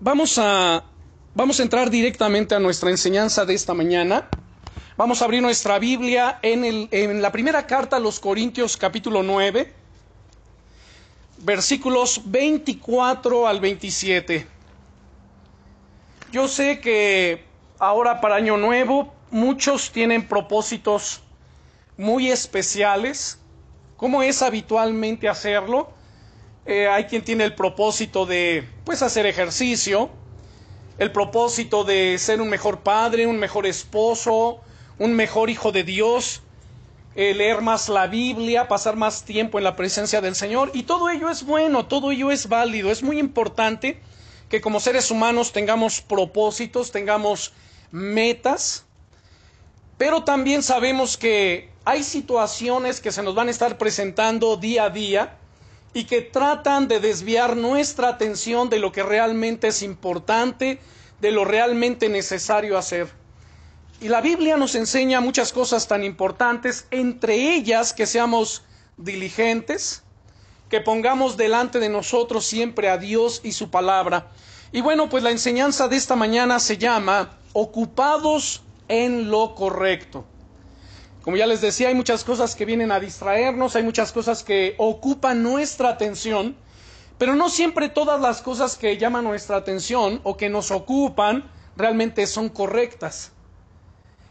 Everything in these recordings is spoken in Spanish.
Vamos a, vamos a entrar directamente a nuestra enseñanza de esta mañana. Vamos a abrir nuestra Biblia en, el, en la primera carta a los Corintios capítulo 9, versículos 24 al 27. Yo sé que ahora para Año Nuevo muchos tienen propósitos muy especiales, como es habitualmente hacerlo. Eh, hay quien tiene el propósito de pues hacer ejercicio, el propósito de ser un mejor padre, un mejor esposo, un mejor hijo de Dios, eh, leer más la Biblia, pasar más tiempo en la presencia del Señor. Y todo ello es bueno, todo ello es válido. Es muy importante que como seres humanos tengamos propósitos, tengamos metas, pero también sabemos que hay situaciones que se nos van a estar presentando día a día y que tratan de desviar nuestra atención de lo que realmente es importante, de lo realmente necesario hacer. Y la Biblia nos enseña muchas cosas tan importantes, entre ellas que seamos diligentes, que pongamos delante de nosotros siempre a Dios y su palabra. Y bueno, pues la enseñanza de esta mañana se llama ocupados en lo correcto. Como ya les decía, hay muchas cosas que vienen a distraernos, hay muchas cosas que ocupan nuestra atención, pero no siempre todas las cosas que llaman nuestra atención o que nos ocupan realmente son correctas.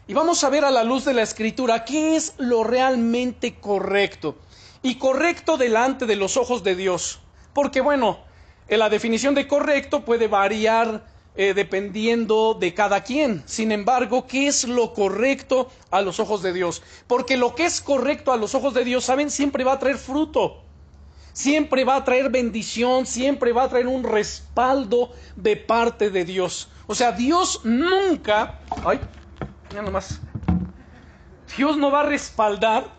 Y vamos a ver a la luz de la escritura qué es lo realmente correcto. Y correcto delante de los ojos de Dios. Porque bueno, la definición de correcto puede variar eh, dependiendo de cada quien. Sin embargo, ¿qué es lo correcto a los ojos de Dios? Porque lo que es correcto a los ojos de Dios, ¿saben? Siempre va a traer fruto. Siempre va a traer bendición, siempre va a traer un respaldo de parte de Dios. O sea, Dios nunca... Ay, ya nomás. Dios no va a respaldar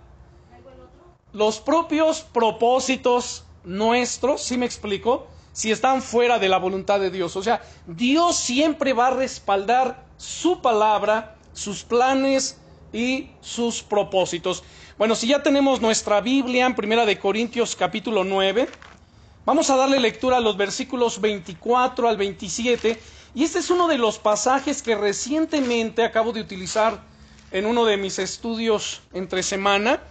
los propios propósitos nuestros, ¿sí me explico? Si están fuera de la voluntad de Dios. O sea, Dios siempre va a respaldar su palabra, sus planes y sus propósitos. Bueno, si ya tenemos nuestra Biblia en Primera de Corintios capítulo 9, vamos a darle lectura a los versículos 24 al 27 y este es uno de los pasajes que recientemente acabo de utilizar en uno de mis estudios entre semana.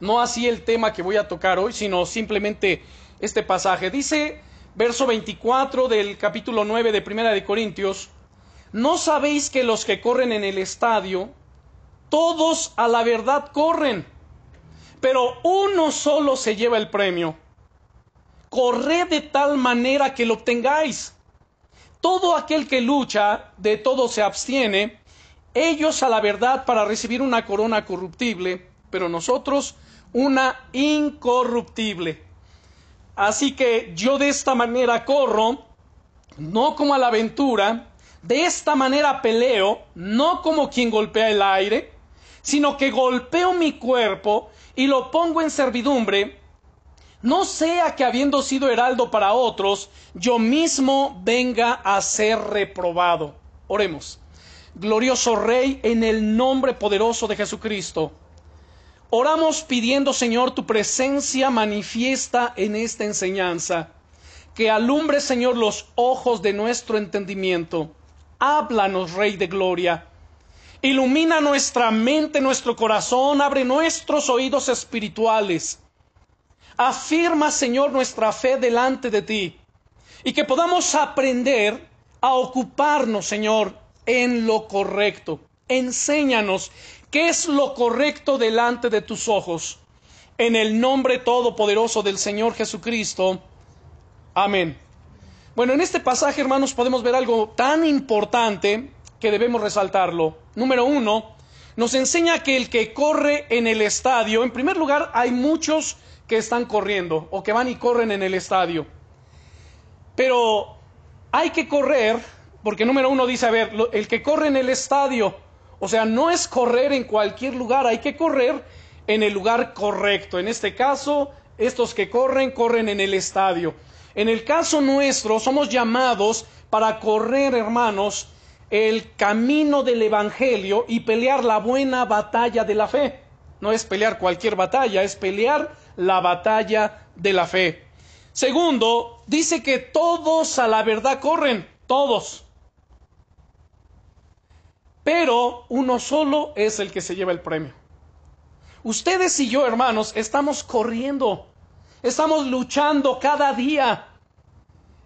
No así el tema que voy a tocar hoy, sino simplemente este pasaje. Dice verso 24 del capítulo 9 de Primera de Corintios, ¿no sabéis que los que corren en el estadio, todos a la verdad corren, pero uno solo se lleva el premio? Corred de tal manera que lo obtengáis. Todo aquel que lucha, de todo se abstiene, ellos a la verdad para recibir una corona corruptible, pero nosotros una incorruptible. Así que yo de esta manera corro, no como a la aventura, de esta manera peleo, no como quien golpea el aire, sino que golpeo mi cuerpo y lo pongo en servidumbre, no sea que habiendo sido heraldo para otros, yo mismo venga a ser reprobado. Oremos. Glorioso Rey, en el nombre poderoso de Jesucristo, Oramos pidiendo, Señor, tu presencia manifiesta en esta enseñanza. Que alumbre, Señor, los ojos de nuestro entendimiento. Háblanos, Rey de Gloria. Ilumina nuestra mente, nuestro corazón, abre nuestros oídos espirituales. Afirma, Señor, nuestra fe delante de ti. Y que podamos aprender a ocuparnos, Señor, en lo correcto. Enséñanos ¿Qué es lo correcto delante de tus ojos? En el nombre todopoderoso del Señor Jesucristo. Amén. Bueno, en este pasaje, hermanos, podemos ver algo tan importante que debemos resaltarlo. Número uno, nos enseña que el que corre en el estadio, en primer lugar, hay muchos que están corriendo o que van y corren en el estadio. Pero hay que correr, porque número uno dice, a ver, el que corre en el estadio, o sea, no es correr en cualquier lugar, hay que correr en el lugar correcto. En este caso, estos que corren, corren en el estadio. En el caso nuestro, somos llamados para correr, hermanos, el camino del Evangelio y pelear la buena batalla de la fe. No es pelear cualquier batalla, es pelear la batalla de la fe. Segundo, dice que todos a la verdad corren, todos. Pero uno solo es el que se lleva el premio. Ustedes y yo, hermanos, estamos corriendo, estamos luchando cada día.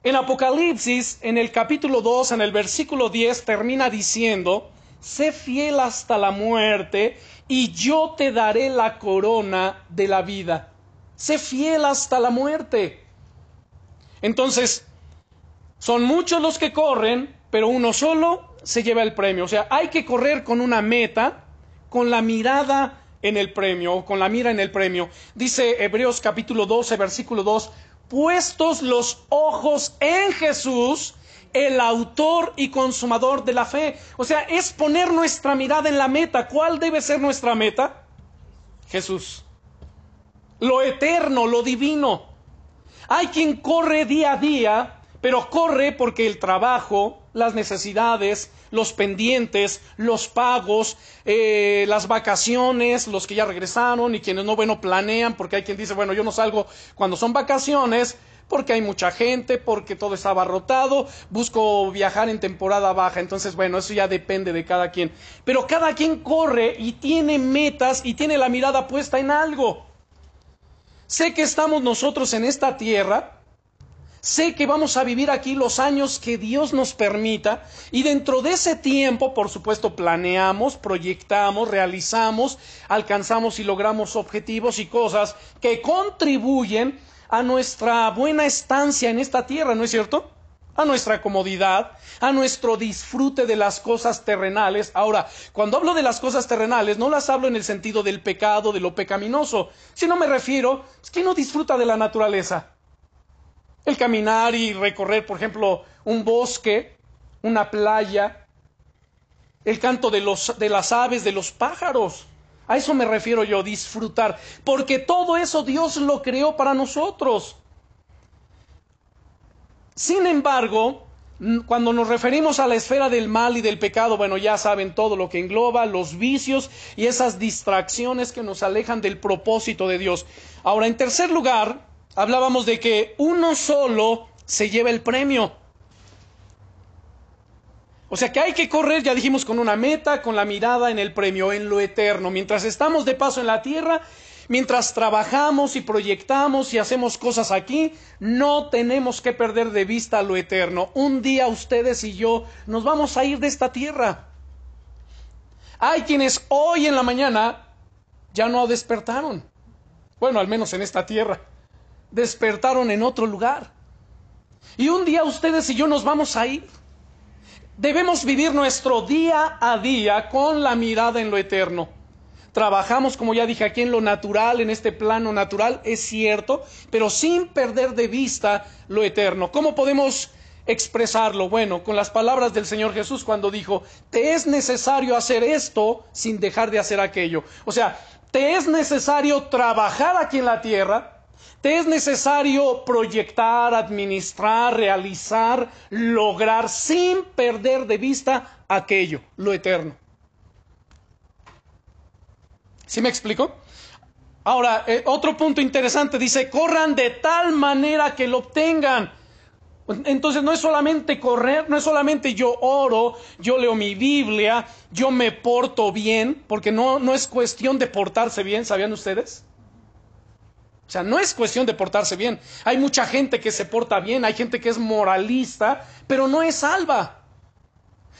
En Apocalipsis, en el capítulo 2, en el versículo 10, termina diciendo, sé fiel hasta la muerte y yo te daré la corona de la vida. Sé fiel hasta la muerte. Entonces, son muchos los que corren, pero uno solo se lleva el premio. O sea, hay que correr con una meta, con la mirada en el premio, con la mira en el premio. Dice Hebreos capítulo 12, versículo 2, puestos los ojos en Jesús, el autor y consumador de la fe. O sea, es poner nuestra mirada en la meta. ¿Cuál debe ser nuestra meta? Jesús. Lo eterno, lo divino. Hay quien corre día a día, pero corre porque el trabajo, las necesidades, los pendientes, los pagos, eh, las vacaciones, los que ya regresaron y quienes no, bueno, planean, porque hay quien dice, bueno, yo no salgo cuando son vacaciones, porque hay mucha gente, porque todo está abarrotado, busco viajar en temporada baja, entonces bueno, eso ya depende de cada quien. Pero cada quien corre y tiene metas y tiene la mirada puesta en algo. Sé que estamos nosotros en esta tierra, sé que vamos a vivir aquí los años que Dios nos permita y dentro de ese tiempo, por supuesto, planeamos, proyectamos, realizamos, alcanzamos y logramos objetivos y cosas que contribuyen a nuestra buena estancia en esta tierra, ¿no es cierto? a nuestra comodidad, a nuestro disfrute de las cosas terrenales. Ahora, cuando hablo de las cosas terrenales, no las hablo en el sentido del pecado, de lo pecaminoso, sino me refiero, es que no disfruta de la naturaleza. El caminar y recorrer, por ejemplo, un bosque, una playa, el canto de, los, de las aves, de los pájaros. A eso me refiero yo, disfrutar, porque todo eso Dios lo creó para nosotros. Sin embargo, cuando nos referimos a la esfera del mal y del pecado, bueno, ya saben todo lo que engloba, los vicios y esas distracciones que nos alejan del propósito de Dios. Ahora, en tercer lugar, hablábamos de que uno solo se lleva el premio. O sea que hay que correr, ya dijimos, con una meta, con la mirada en el premio, en lo eterno. Mientras estamos de paso en la tierra, Mientras trabajamos y proyectamos y hacemos cosas aquí, no tenemos que perder de vista lo eterno. Un día ustedes y yo nos vamos a ir de esta tierra. Hay quienes hoy en la mañana ya no despertaron. Bueno, al menos en esta tierra. Despertaron en otro lugar. Y un día ustedes y yo nos vamos a ir. Debemos vivir nuestro día a día con la mirada en lo eterno. Trabajamos, como ya dije, aquí en lo natural, en este plano natural, es cierto, pero sin perder de vista lo eterno. ¿Cómo podemos expresarlo? Bueno, con las palabras del Señor Jesús cuando dijo, te es necesario hacer esto sin dejar de hacer aquello. O sea, te es necesario trabajar aquí en la tierra, te es necesario proyectar, administrar, realizar, lograr sin perder de vista aquello, lo eterno. ¿Sí me explico? Ahora, eh, otro punto interesante dice, corran de tal manera que lo obtengan. Entonces no es solamente correr, no es solamente yo oro, yo leo mi Biblia, yo me porto bien, porque no, no es cuestión de portarse bien, ¿sabían ustedes? O sea, no es cuestión de portarse bien. Hay mucha gente que se porta bien, hay gente que es moralista, pero no es salva.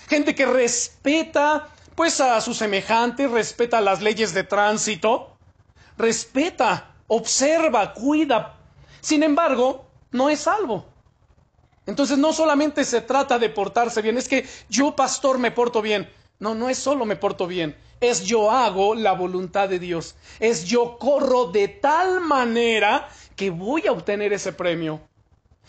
Gente que respeta pues a sus semejantes, respeta las leyes de tránsito, respeta, observa, cuida. Sin embargo, no es salvo. Entonces no solamente se trata de portarse bien, es que yo pastor me porto bien. No, no es solo me porto bien, es yo hago la voluntad de Dios, es yo corro de tal manera que voy a obtener ese premio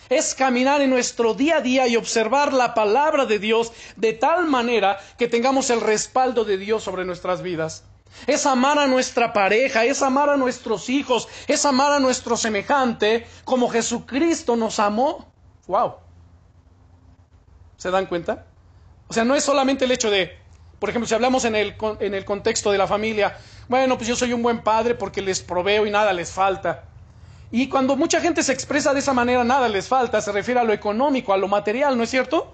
es caminar en nuestro día a día y observar la palabra de Dios de tal manera que tengamos el respaldo de Dios sobre nuestras vidas. Es amar a nuestra pareja, es amar a nuestros hijos, es amar a nuestro semejante como Jesucristo nos amó. ¡Wow! ¿Se dan cuenta? O sea, no es solamente el hecho de, por ejemplo, si hablamos en el, en el contexto de la familia, bueno, pues yo soy un buen padre porque les proveo y nada les falta. Y cuando mucha gente se expresa de esa manera, nada les falta, se refiere a lo económico, a lo material, ¿no es cierto?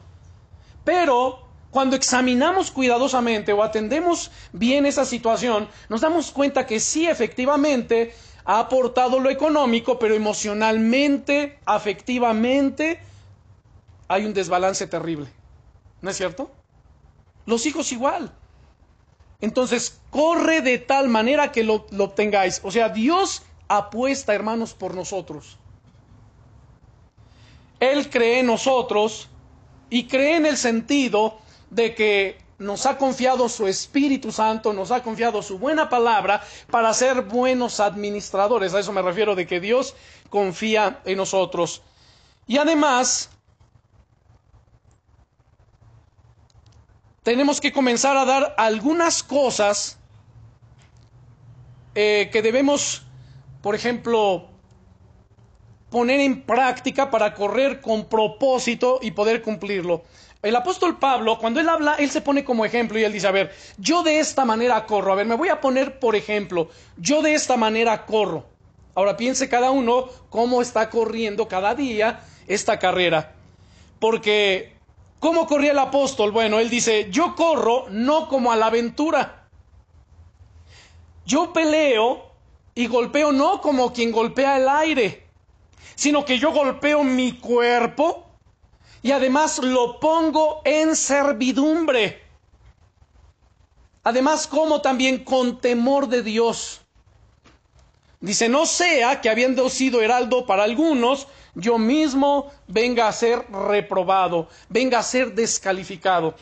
Pero cuando examinamos cuidadosamente o atendemos bien esa situación, nos damos cuenta que sí, efectivamente, ha aportado lo económico, pero emocionalmente, afectivamente, hay un desbalance terrible. ¿No es cierto? Los hijos igual. Entonces, corre de tal manera que lo, lo obtengáis. O sea, Dios apuesta, hermanos, por nosotros. Él cree en nosotros y cree en el sentido de que nos ha confiado su Espíritu Santo, nos ha confiado su buena palabra para ser buenos administradores. A eso me refiero de que Dios confía en nosotros. Y además, tenemos que comenzar a dar algunas cosas eh, que debemos por ejemplo, poner en práctica para correr con propósito y poder cumplirlo. El apóstol Pablo, cuando él habla, él se pone como ejemplo y él dice, a ver, yo de esta manera corro. A ver, me voy a poner por ejemplo, yo de esta manera corro. Ahora piense cada uno cómo está corriendo cada día esta carrera. Porque, ¿cómo corría el apóstol? Bueno, él dice, yo corro no como a la aventura. Yo peleo y golpeo no como quien golpea el aire, sino que yo golpeo mi cuerpo y además lo pongo en servidumbre. Además, como también con temor de Dios. Dice, no sea que habiendo sido heraldo para algunos, yo mismo venga a ser reprobado, venga a ser descalificado.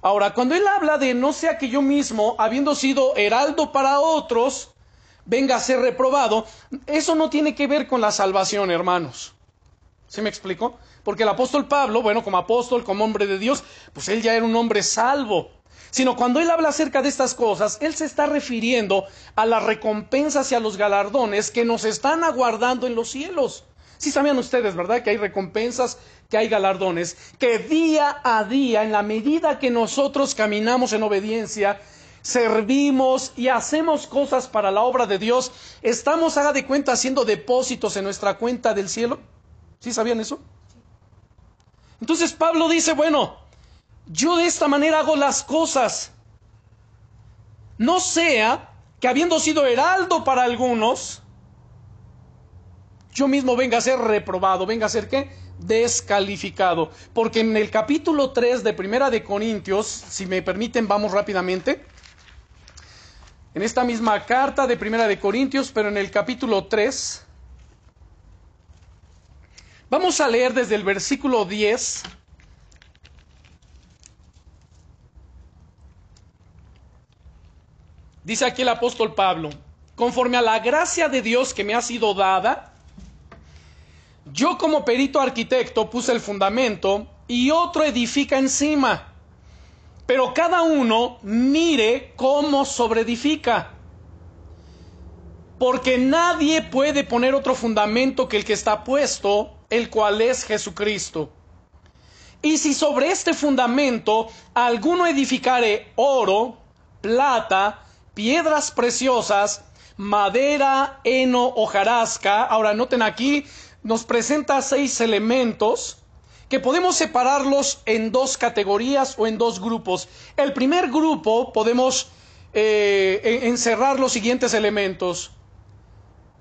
Ahora, cuando él habla de no sea que yo mismo, habiendo sido heraldo para otros, venga a ser reprobado, eso no tiene que ver con la salvación, hermanos. ¿Sí me explico? Porque el apóstol Pablo, bueno, como apóstol, como hombre de Dios, pues él ya era un hombre salvo. Sino cuando él habla acerca de estas cosas, él se está refiriendo a las recompensas y a los galardones que nos están aguardando en los cielos. Sí sabían ustedes, ¿verdad? Que hay recompensas, que hay galardones, que día a día, en la medida que nosotros caminamos en obediencia, servimos y hacemos cosas para la obra de Dios, estamos, haga de cuenta, haciendo depósitos en nuestra cuenta del cielo. ¿Sí sabían eso? Entonces Pablo dice, bueno, yo de esta manera hago las cosas. No sea que habiendo sido heraldo para algunos, yo mismo venga a ser reprobado, venga a ser qué? Descalificado. Porque en el capítulo 3 de Primera de Corintios, si me permiten, vamos rápidamente en esta misma carta de Primera de Corintios, pero en el capítulo 3. Vamos a leer desde el versículo 10. Dice aquí el apóstol Pablo, conforme a la gracia de Dios que me ha sido dada, yo como perito arquitecto puse el fundamento y otro edifica encima pero cada uno mire cómo sobreedifica. Porque nadie puede poner otro fundamento que el que está puesto, el cual es Jesucristo. Y si sobre este fundamento alguno edificare oro, plata, piedras preciosas, madera, heno, hojarasca, ahora noten aquí, nos presenta seis elementos que podemos separarlos en dos categorías o en dos grupos. El primer grupo podemos eh, encerrar los siguientes elementos.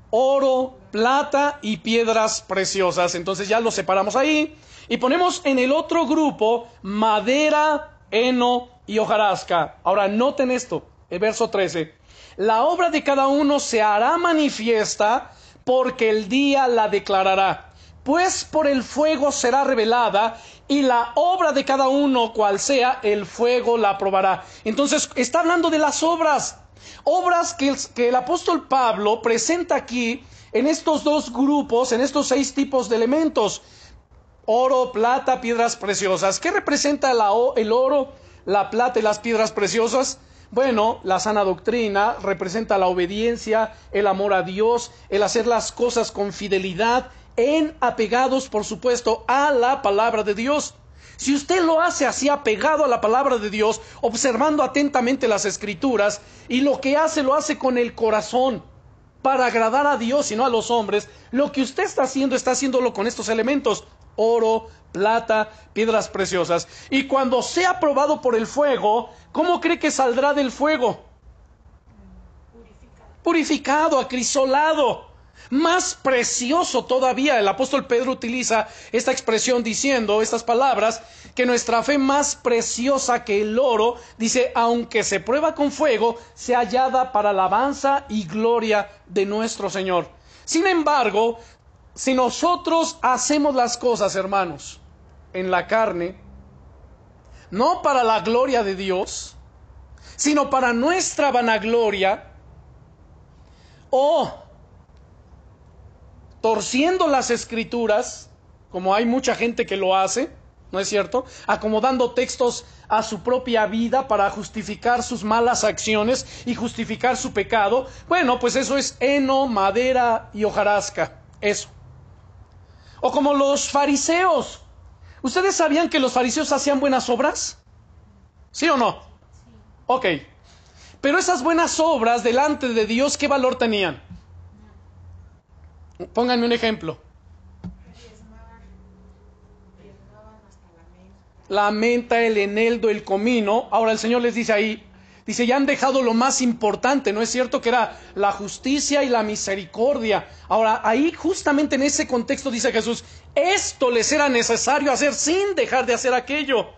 Oro, plata y piedras preciosas. Entonces ya los separamos ahí. Y ponemos en el otro grupo madera, heno y hojarasca. Ahora noten esto, el verso 13. La obra de cada uno se hará manifiesta porque el día la declarará pues por el fuego será revelada y la obra de cada uno, cual sea, el fuego la probará. Entonces está hablando de las obras, obras que el, que el apóstol Pablo presenta aquí en estos dos grupos, en estos seis tipos de elementos. Oro, plata, piedras preciosas. ¿Qué representa el oro, la plata y las piedras preciosas? Bueno, la sana doctrina representa la obediencia, el amor a Dios, el hacer las cosas con fidelidad, en apegados, por supuesto, a la palabra de Dios. Si usted lo hace así apegado a la palabra de Dios, observando atentamente las escrituras, y lo que hace lo hace con el corazón, para agradar a Dios y no a los hombres, lo que usted está haciendo está haciéndolo con estos elementos, oro, plata, piedras preciosas. Y cuando sea probado por el fuego, ¿cómo cree que saldrá del fuego? Purificado, Purificado acrisolado más precioso todavía. El apóstol Pedro utiliza esta expresión diciendo estas palabras, que nuestra fe más preciosa que el oro, dice, aunque se prueba con fuego, se hallada para alabanza y gloria de nuestro Señor. Sin embargo, si nosotros hacemos las cosas, hermanos, en la carne, no para la gloria de Dios, sino para nuestra vanagloria, o torciendo las escrituras, como hay mucha gente que lo hace, ¿no es cierto? Acomodando textos a su propia vida para justificar sus malas acciones y justificar su pecado. Bueno, pues eso es heno, madera y hojarasca. Eso. O como los fariseos. ¿Ustedes sabían que los fariseos hacían buenas obras? ¿Sí o no? Sí. Ok. Pero esas buenas obras delante de Dios, ¿qué valor tenían? Pónganme un ejemplo. La menta, el eneldo, el comino. Ahora el Señor les dice ahí, dice, ya han dejado lo más importante, ¿no es cierto? Que era la justicia y la misericordia. Ahora ahí justamente en ese contexto dice Jesús, esto les era necesario hacer sin dejar de hacer aquello.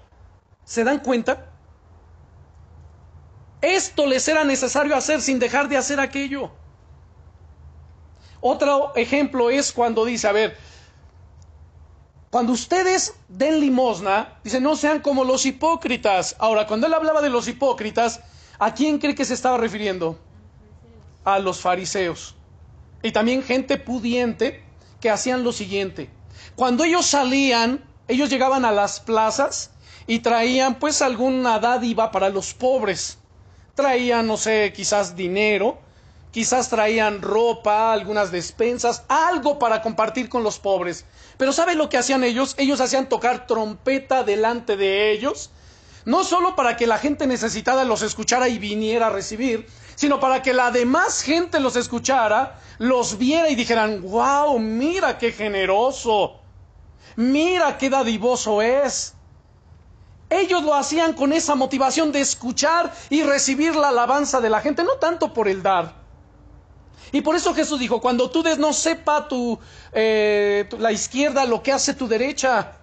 ¿Se dan cuenta? Esto les era necesario hacer sin dejar de hacer aquello. Otro ejemplo es cuando dice, a ver, cuando ustedes den limosna, dice, no sean como los hipócritas. Ahora, cuando él hablaba de los hipócritas, ¿a quién cree que se estaba refiriendo? A los fariseos. Y también gente pudiente que hacían lo siguiente. Cuando ellos salían, ellos llegaban a las plazas y traían pues alguna dádiva para los pobres. Traían, no sé, quizás dinero, Quizás traían ropa, algunas despensas, algo para compartir con los pobres. Pero ¿sabe lo que hacían ellos? Ellos hacían tocar trompeta delante de ellos, no solo para que la gente necesitada los escuchara y viniera a recibir, sino para que la demás gente los escuchara, los viera y dijeran, wow, mira qué generoso, mira qué dadivoso es. Ellos lo hacían con esa motivación de escuchar y recibir la alabanza de la gente, no tanto por el dar, y por eso Jesús dijo, cuando tú des no sepa eh, tu, la izquierda lo que hace tu derecha,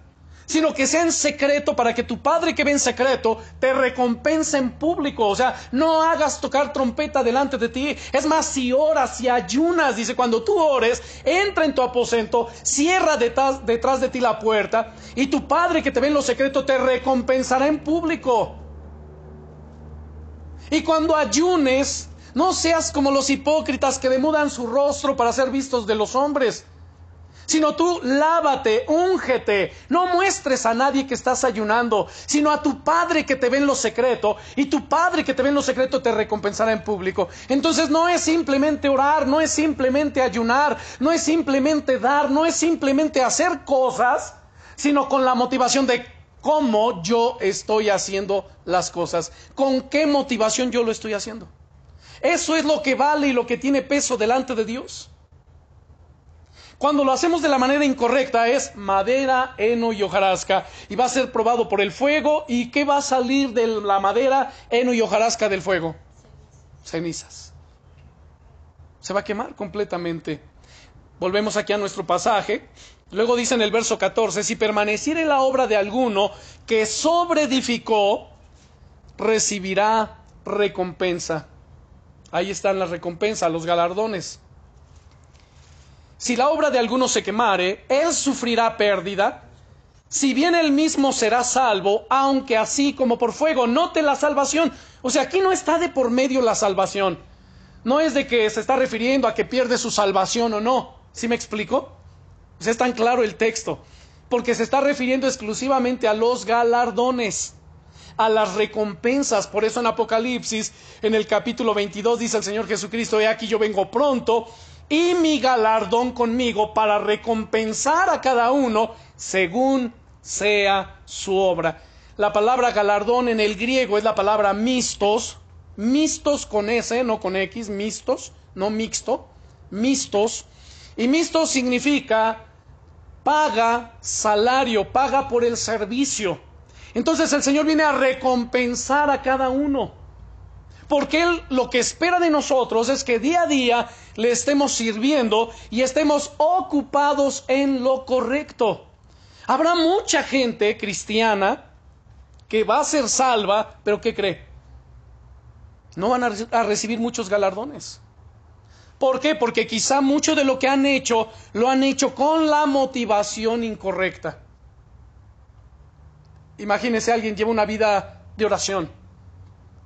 sino que sea en secreto para que tu Padre que ve en secreto te recompense en público. O sea, no hagas tocar trompeta delante de ti. Es más, si oras, si ayunas, dice, cuando tú ores, entra en tu aposento, cierra detrás, detrás de ti la puerta y tu Padre que te ve en lo secreto te recompensará en público. Y cuando ayunes, no seas como los hipócritas que demudan su rostro para ser vistos de los hombres, sino tú lávate, úngete, no muestres a nadie que estás ayunando, sino a tu Padre que te ve en lo secreto, y tu Padre que te ve en lo secreto te recompensará en público. Entonces no es simplemente orar, no es simplemente ayunar, no es simplemente dar, no es simplemente hacer cosas, sino con la motivación de cómo yo estoy haciendo las cosas, con qué motivación yo lo estoy haciendo. Eso es lo que vale y lo que tiene peso delante de Dios. Cuando lo hacemos de la manera incorrecta es madera, heno y hojarasca y va a ser probado por el fuego y ¿qué va a salir de la madera, heno y hojarasca del fuego? Cenizas. Se va a quemar completamente. Volvemos aquí a nuestro pasaje. Luego dice en el verso 14, si permaneciere la obra de alguno que sobreedificó, recibirá recompensa. Ahí están las recompensas, los galardones. Si la obra de alguno se quemare, él sufrirá pérdida, si bien él mismo será salvo, aunque así como por fuego. Note la salvación. O sea, aquí no está de por medio la salvación. No es de que se está refiriendo a que pierde su salvación o no. ¿Sí me explico? Pues es tan claro el texto. Porque se está refiriendo exclusivamente a los galardones a las recompensas. Por eso en Apocalipsis, en el capítulo 22, dice el Señor Jesucristo, he aquí yo vengo pronto y mi galardón conmigo para recompensar a cada uno según sea su obra. La palabra galardón en el griego es la palabra mistos, mistos con S, no con X, mistos, no mixto, mistos. Y mistos significa paga salario, paga por el servicio. Entonces el Señor viene a recompensar a cada uno. Porque Él lo que espera de nosotros es que día a día le estemos sirviendo y estemos ocupados en lo correcto. Habrá mucha gente cristiana que va a ser salva, pero ¿qué cree? No van a, recibir muchos galardones. ¿Por qué? Porque quizá mucho de lo que han hecho lo han hecho con la motivación incorrecta. Imagínese alguien lleva una vida de oración,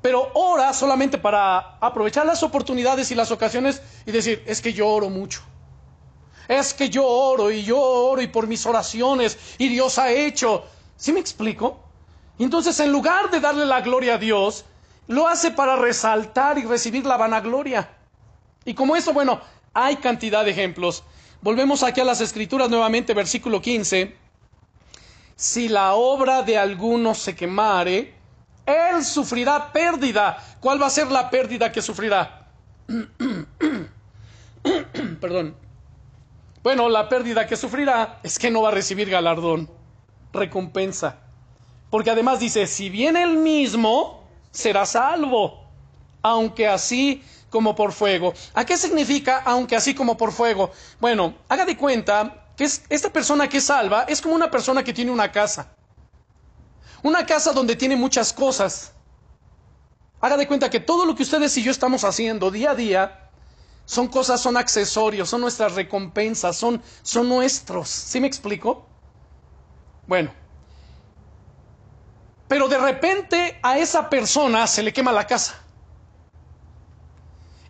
pero ora solamente para aprovechar las oportunidades y las ocasiones y decir, es que yo oro mucho. Es que yo oro y yo oro y por mis oraciones y Dios ha hecho. ¿Sí me explico? entonces en lugar de darle la gloria a Dios, lo hace para resaltar y recibir la vanagloria. Y como eso, bueno, hay cantidad de ejemplos. Volvemos aquí a las escrituras nuevamente, versículo 15. Si la obra de alguno se quemare, él sufrirá pérdida. ¿Cuál va a ser la pérdida que sufrirá? Perdón. Bueno, la pérdida que sufrirá es que no va a recibir galardón, recompensa. Porque además dice, si viene el mismo, será salvo, aunque así como por fuego. ¿A qué significa aunque así como por fuego? Bueno, haga de cuenta que esta persona que salva es como una persona que tiene una casa. Una casa donde tiene muchas cosas. Haga de cuenta que todo lo que ustedes y yo estamos haciendo día a día son cosas, son accesorios, son nuestras recompensas, son, son nuestros. ¿Sí me explico? Bueno. Pero de repente a esa persona se le quema la casa.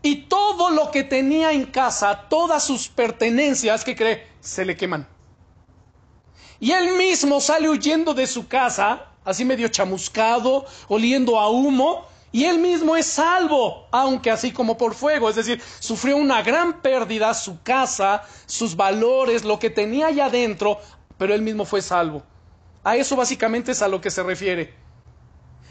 Y todo lo que tenía en casa, todas sus pertenencias, ¿qué cree? Se le queman. Y él mismo sale huyendo de su casa así medio chamuscado, oliendo a humo, y él mismo es salvo, aunque así como por fuego, es decir, sufrió una gran pérdida, su casa, sus valores, lo que tenía allá adentro, pero él mismo fue salvo. A eso básicamente es a lo que se refiere.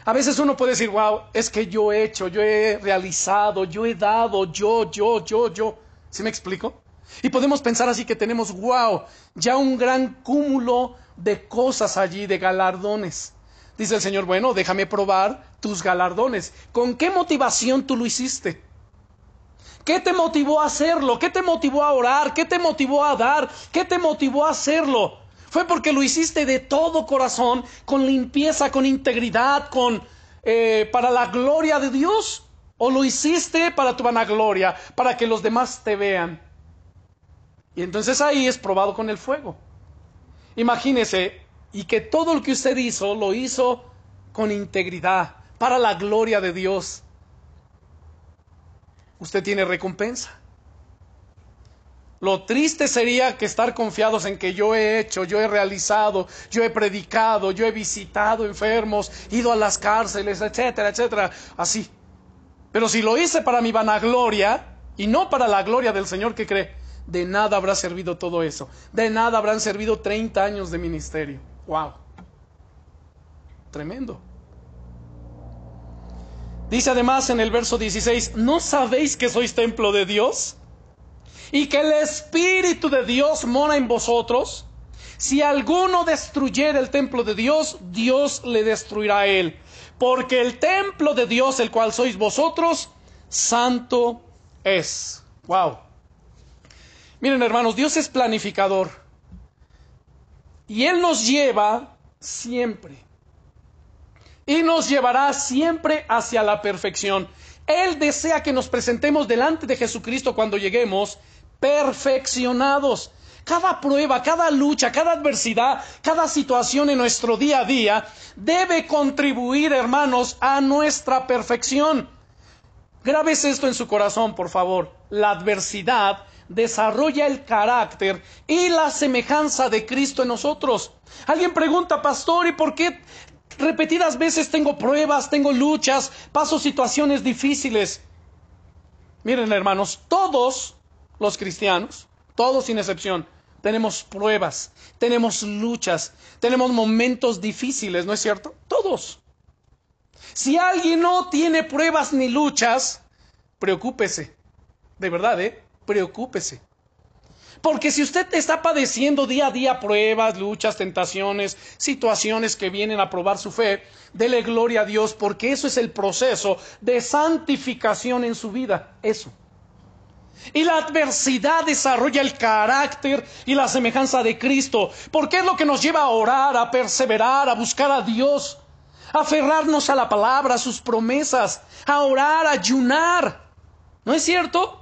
A veces uno puede decir, wow, es que yo he hecho, yo he realizado, yo he dado, yo, yo, yo, yo. ¿Sí me explico? Y podemos pensar así que tenemos, wow, ya un gran cúmulo de cosas allí, de galardones. Dice el Señor, bueno, déjame probar tus galardones. ¿Con qué motivación tú lo hiciste? ¿Qué te motivó a hacerlo? ¿Qué te motivó a orar? ¿Qué te motivó a dar? ¿Qué te motivó a hacerlo? ¿Fue porque lo hiciste de todo corazón, con limpieza, con integridad, con eh, para la gloria de Dios? ¿O lo hiciste para tu vanagloria, para que los demás te vean? Y entonces ahí es probado con el fuego. Imagínese, y que todo lo que usted hizo lo hizo con integridad, para la gloria de Dios. Usted tiene recompensa. Lo triste sería que estar confiados en que yo he hecho, yo he realizado, yo he predicado, yo he visitado enfermos, ido a las cárceles, etcétera, etcétera, así. Pero si lo hice para mi vanagloria y no para la gloria del Señor que cree, de nada habrá servido todo eso. De nada habrán servido 30 años de ministerio. Wow. Tremendo. Dice además en el verso 16, ¿no sabéis que sois templo de Dios? Y que el Espíritu de Dios mora en vosotros. Si alguno destruyera el templo de Dios, Dios le destruirá a él. Porque el templo de Dios, el cual sois vosotros, santo es. Wow. Miren hermanos, Dios es planificador. Y Él nos lleva siempre. Y nos llevará siempre hacia la perfección. Él desea que nos presentemos delante de Jesucristo cuando lleguemos perfeccionados. Cada prueba, cada lucha, cada adversidad, cada situación en nuestro día a día debe contribuir, hermanos, a nuestra perfección. Grabes esto en su corazón, por favor. La adversidad desarrolla el carácter y la semejanza de Cristo en nosotros. Alguien pregunta, pastor, ¿y por qué repetidas veces tengo pruebas, tengo luchas, paso situaciones difíciles? Miren, hermanos, todos los cristianos, todos sin excepción, tenemos pruebas, tenemos luchas, tenemos momentos difíciles, ¿no es cierto? Todos. Si alguien no tiene pruebas ni luchas, preocúpese. De verdad, ¿eh? Preocúpese. Porque si usted está padeciendo día a día pruebas, luchas, tentaciones, situaciones que vienen a probar su fe, dele gloria a Dios, porque eso es el proceso de santificación en su vida. Eso. Y la adversidad desarrolla el carácter y la semejanza de Cristo, porque es lo que nos lleva a orar, a perseverar, a buscar a Dios, a aferrarnos a la palabra, a sus promesas, a orar, a ayunar. ¿No es cierto?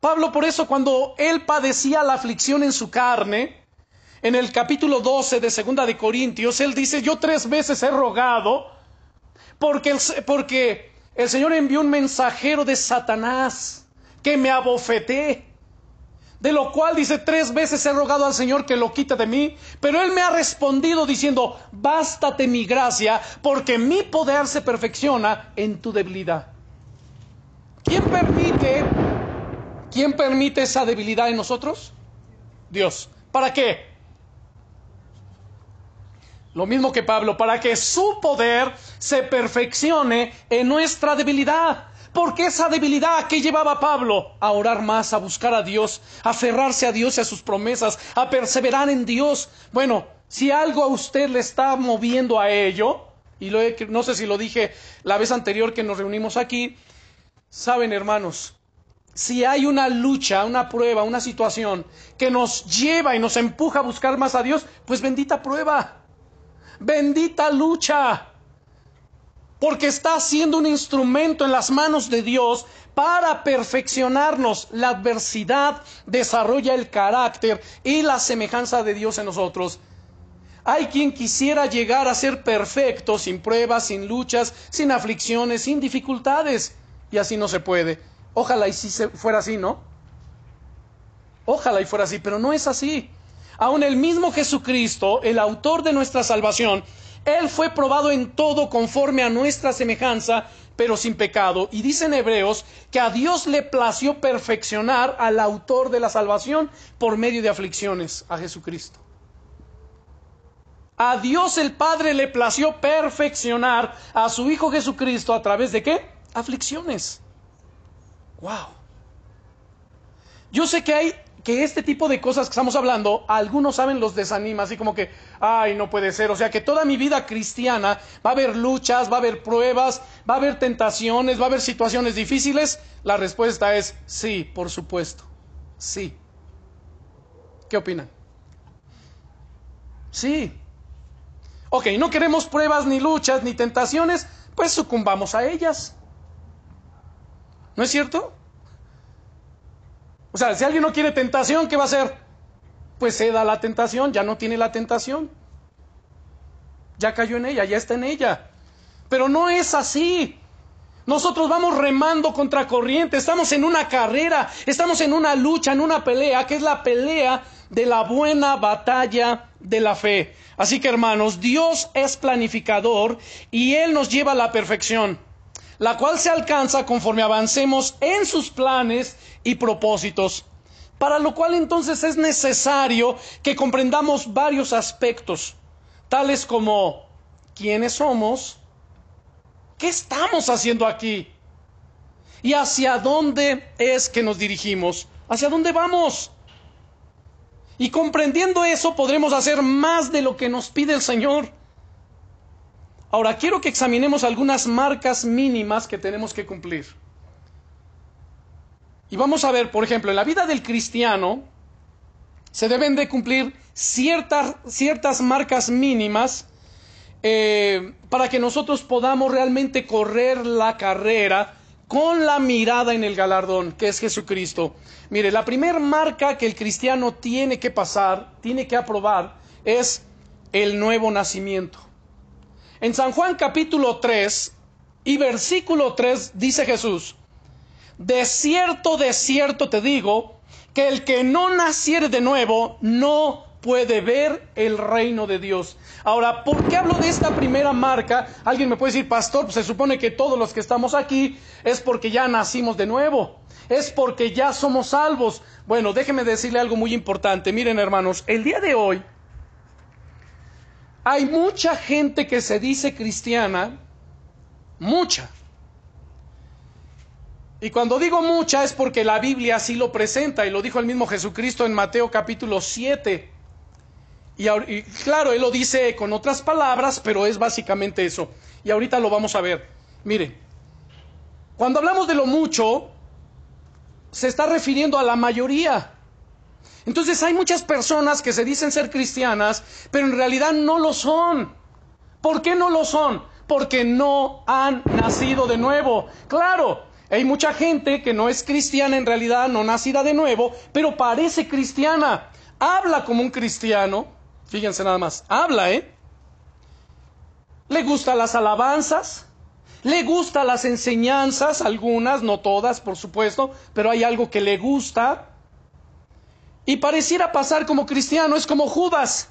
Pablo por eso cuando él padecía la aflicción en su carne, en el capítulo 12 de Segunda de Corintios, él dice, yo tres veces he rogado porque el, porque el Señor envió un mensajero de Satanás que me abofeté. De lo cual dice, tres veces he rogado al Señor que lo quite de mí, pero Él me ha respondido diciendo, bástate mi gracia, porque mi poder se perfecciona en tu debilidad. ¿Quién permite ¿Quién permite esa debilidad en nosotros? Dios. ¿Para qué? Lo mismo que Pablo, para que su poder se perfeccione en nuestra debilidad. Porque esa debilidad que llevaba Pablo a orar más, a buscar a Dios, a aferrarse a Dios y a sus promesas, a perseverar en Dios. Bueno, si algo a usted le está moviendo a ello, y no sé si lo dije la vez anterior que nos reunimos aquí, saben hermanos, si hay una lucha, una prueba, una situación que nos lleva y nos empuja a buscar más a Dios, pues bendita prueba, bendita lucha, porque está siendo un instrumento en las manos de Dios para perfeccionarnos. La adversidad desarrolla el carácter y la semejanza de Dios en nosotros. Hay quien quisiera llegar a ser perfecto sin pruebas, sin luchas, sin aflicciones, sin dificultades, y así no se puede. Ojalá y si fuera así, ¿no? Ojalá y fuera así, pero no es así. Aun el mismo Jesucristo, el autor de nuestra salvación, Él fue probado en todo conforme a nuestra semejanza, pero sin pecado. Y dicen Hebreos que a Dios le plació perfeccionar al autor de la salvación por medio de aflicciones, a Jesucristo. A Dios el Padre le plació perfeccionar a su Hijo Jesucristo a través de qué? Aflicciones. Wow. Yo sé que hay que este tipo de cosas que estamos hablando, algunos saben los desanima, así como que, ay, no puede ser. O sea, que toda mi vida cristiana va a haber luchas, va a haber pruebas, va a haber tentaciones, va a haber situaciones difíciles. La respuesta es sí, por supuesto. Sí. ¿Qué opinan? Sí. Ok, no queremos pruebas, ni luchas, ni tentaciones, pues sucumbamos a ellas. ¿No es cierto? O sea, si alguien no quiere tentación, ¿qué va a hacer? Pues se da la tentación, ya no tiene la tentación. Ya cayó en ella, ya está en ella. Pero no es así. Nosotros vamos remando contra corriente, estamos en una carrera, estamos en una lucha, en una pelea, que es la pelea de la buena batalla de la fe. Así que hermanos, Dios es planificador y Él nos lleva a la perfección la cual se alcanza conforme avancemos en sus planes y propósitos, para lo cual entonces es necesario que comprendamos varios aspectos, tales como quiénes somos, qué estamos haciendo aquí y hacia dónde es que nos dirigimos, hacia dónde vamos. Y comprendiendo eso podremos hacer más de lo que nos pide el Señor. Ahora, quiero que examinemos algunas marcas mínimas que tenemos que cumplir. Y vamos a ver, por ejemplo, en la vida del cristiano se deben de cumplir ciertas, ciertas marcas mínimas eh, para que nosotros podamos realmente correr la carrera con la mirada en el galardón, que es Jesucristo. Mire, la primera marca que el cristiano tiene que pasar, tiene que aprobar, es el nuevo nacimiento. En San Juan capítulo 3 y versículo 3 dice Jesús, de cierto, de cierto te digo, que el que no naciere de nuevo no puede ver el reino de Dios. Ahora, ¿por qué hablo de esta primera marca? Alguien me puede decir, pastor, pues se supone que todos los que estamos aquí es porque ya nacimos de nuevo, es porque ya somos salvos. Bueno, déjeme decirle algo muy importante. Miren, hermanos, el día de hoy hay mucha gente que se dice cristiana, mucha, Y cuando digo mucha es porque la Biblia así lo presenta y lo dijo el mismo Jesucristo en Mateo capítulo 7. Y, claro, él lo dice con otras palabras, pero es básicamente eso. Y ahorita lo vamos a ver. Mire, cuando hablamos de lo mucho, se está refiriendo a la mayoría. Entonces hay muchas personas que se dicen ser cristianas, pero en realidad no lo son. ¿Por qué no lo son? Porque no han nacido de nuevo. Claro, hay mucha gente que no es cristiana en realidad, no nacida de nuevo, pero parece cristiana. Habla como un cristiano, Fíjense nada más, habla, ¿eh? Le gustan las alabanzas, le gustan las enseñanzas, algunas, no todas, por supuesto, pero hay algo que le gusta. Y pareciera pasar como cristiano, es como Judas.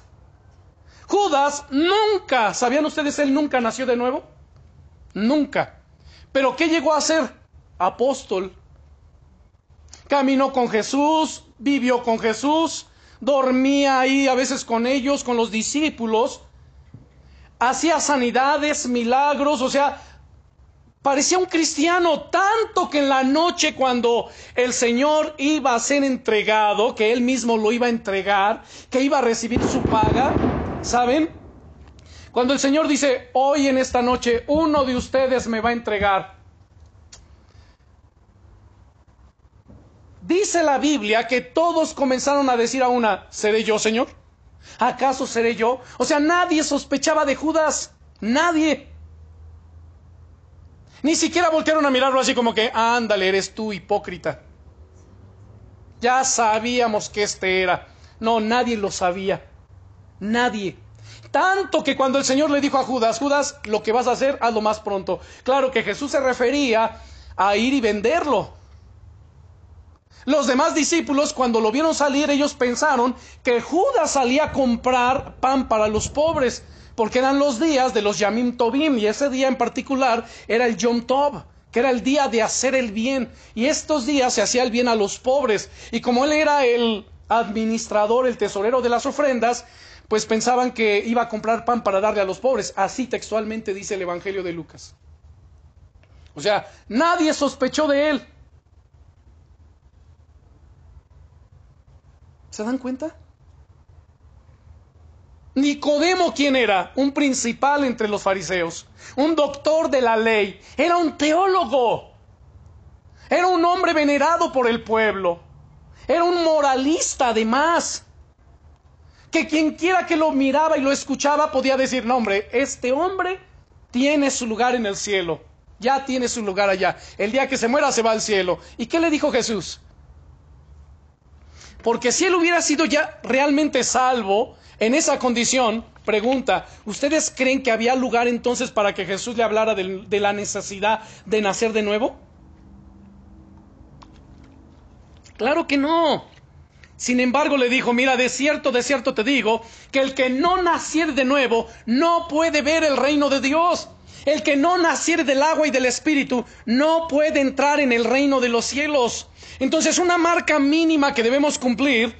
Judas nunca, ¿sabían ustedes? Él nunca nació de nuevo. Nunca. Pero ¿qué llegó a ser? Apóstol. Caminó con Jesús, vivió con Jesús, dormía ahí a veces con ellos, con los discípulos, hacía sanidades, milagros, o sea, parecía un cristiano, tanto que en la noche cuando el Señor iba a ser entregado, que él mismo lo iba a entregar, que iba a recibir su paga, ¿saben? Cuando el Señor dice, hoy en esta noche uno de ustedes me va a entregar, Dice la Biblia que todos comenzaron a decir a una, ¿seré yo, Señor? ¿Acaso seré yo? O sea, nadie sospechaba de Judas. Nadie. Ni siquiera voltearon a mirarlo así como que, ándale, eres tú, hipócrita. Ya sabíamos que este era. No, nadie lo sabía. Nadie. Tanto que cuando el Señor le dijo a Judas, Judas, lo que vas a hacer, hazlo más pronto. Claro que Jesús se refería a ir y venderlo. Los demás discípulos, cuando lo vieron salir, ellos pensaron que Judas salía a comprar pan para los pobres, porque eran los días de los Yamim Tobim, y ese día en particular era el Yom Tov, que era el día de hacer el bien, y estos días se hacía el bien a los pobres, y como él era el administrador, el tesorero de las ofrendas, pues pensaban que iba a comprar pan para darle a los pobres. Así textualmente dice el Evangelio de Lucas. O sea, nadie sospechó de él. ¿Se dan cuenta? Nicodemo, ¿quién era? Un principal entre los fariseos, un doctor de la ley, era un teólogo, era un hombre venerado por el pueblo, era un moralista además, que quien quiera que lo miraba y lo escuchaba podía decir, no hombre, este hombre tiene su lugar en el cielo, ya tiene su lugar allá, el día que se muera se va al cielo. ¿Y qué le dijo Jesús? Porque si él hubiera sido ya realmente salvo en esa condición, pregunta, ¿ustedes creen que había lugar entonces para que Jesús le hablara de, la necesidad de nacer de nuevo? Claro que no. Sin embargo, le dijo, mira, de cierto, de cierto te digo, que el que no naciere de nuevo no puede ver el reino de Dios. El que no naciere del agua y del espíritu no puede entrar en el reino de los cielos. Entonces, una marca mínima que debemos cumplir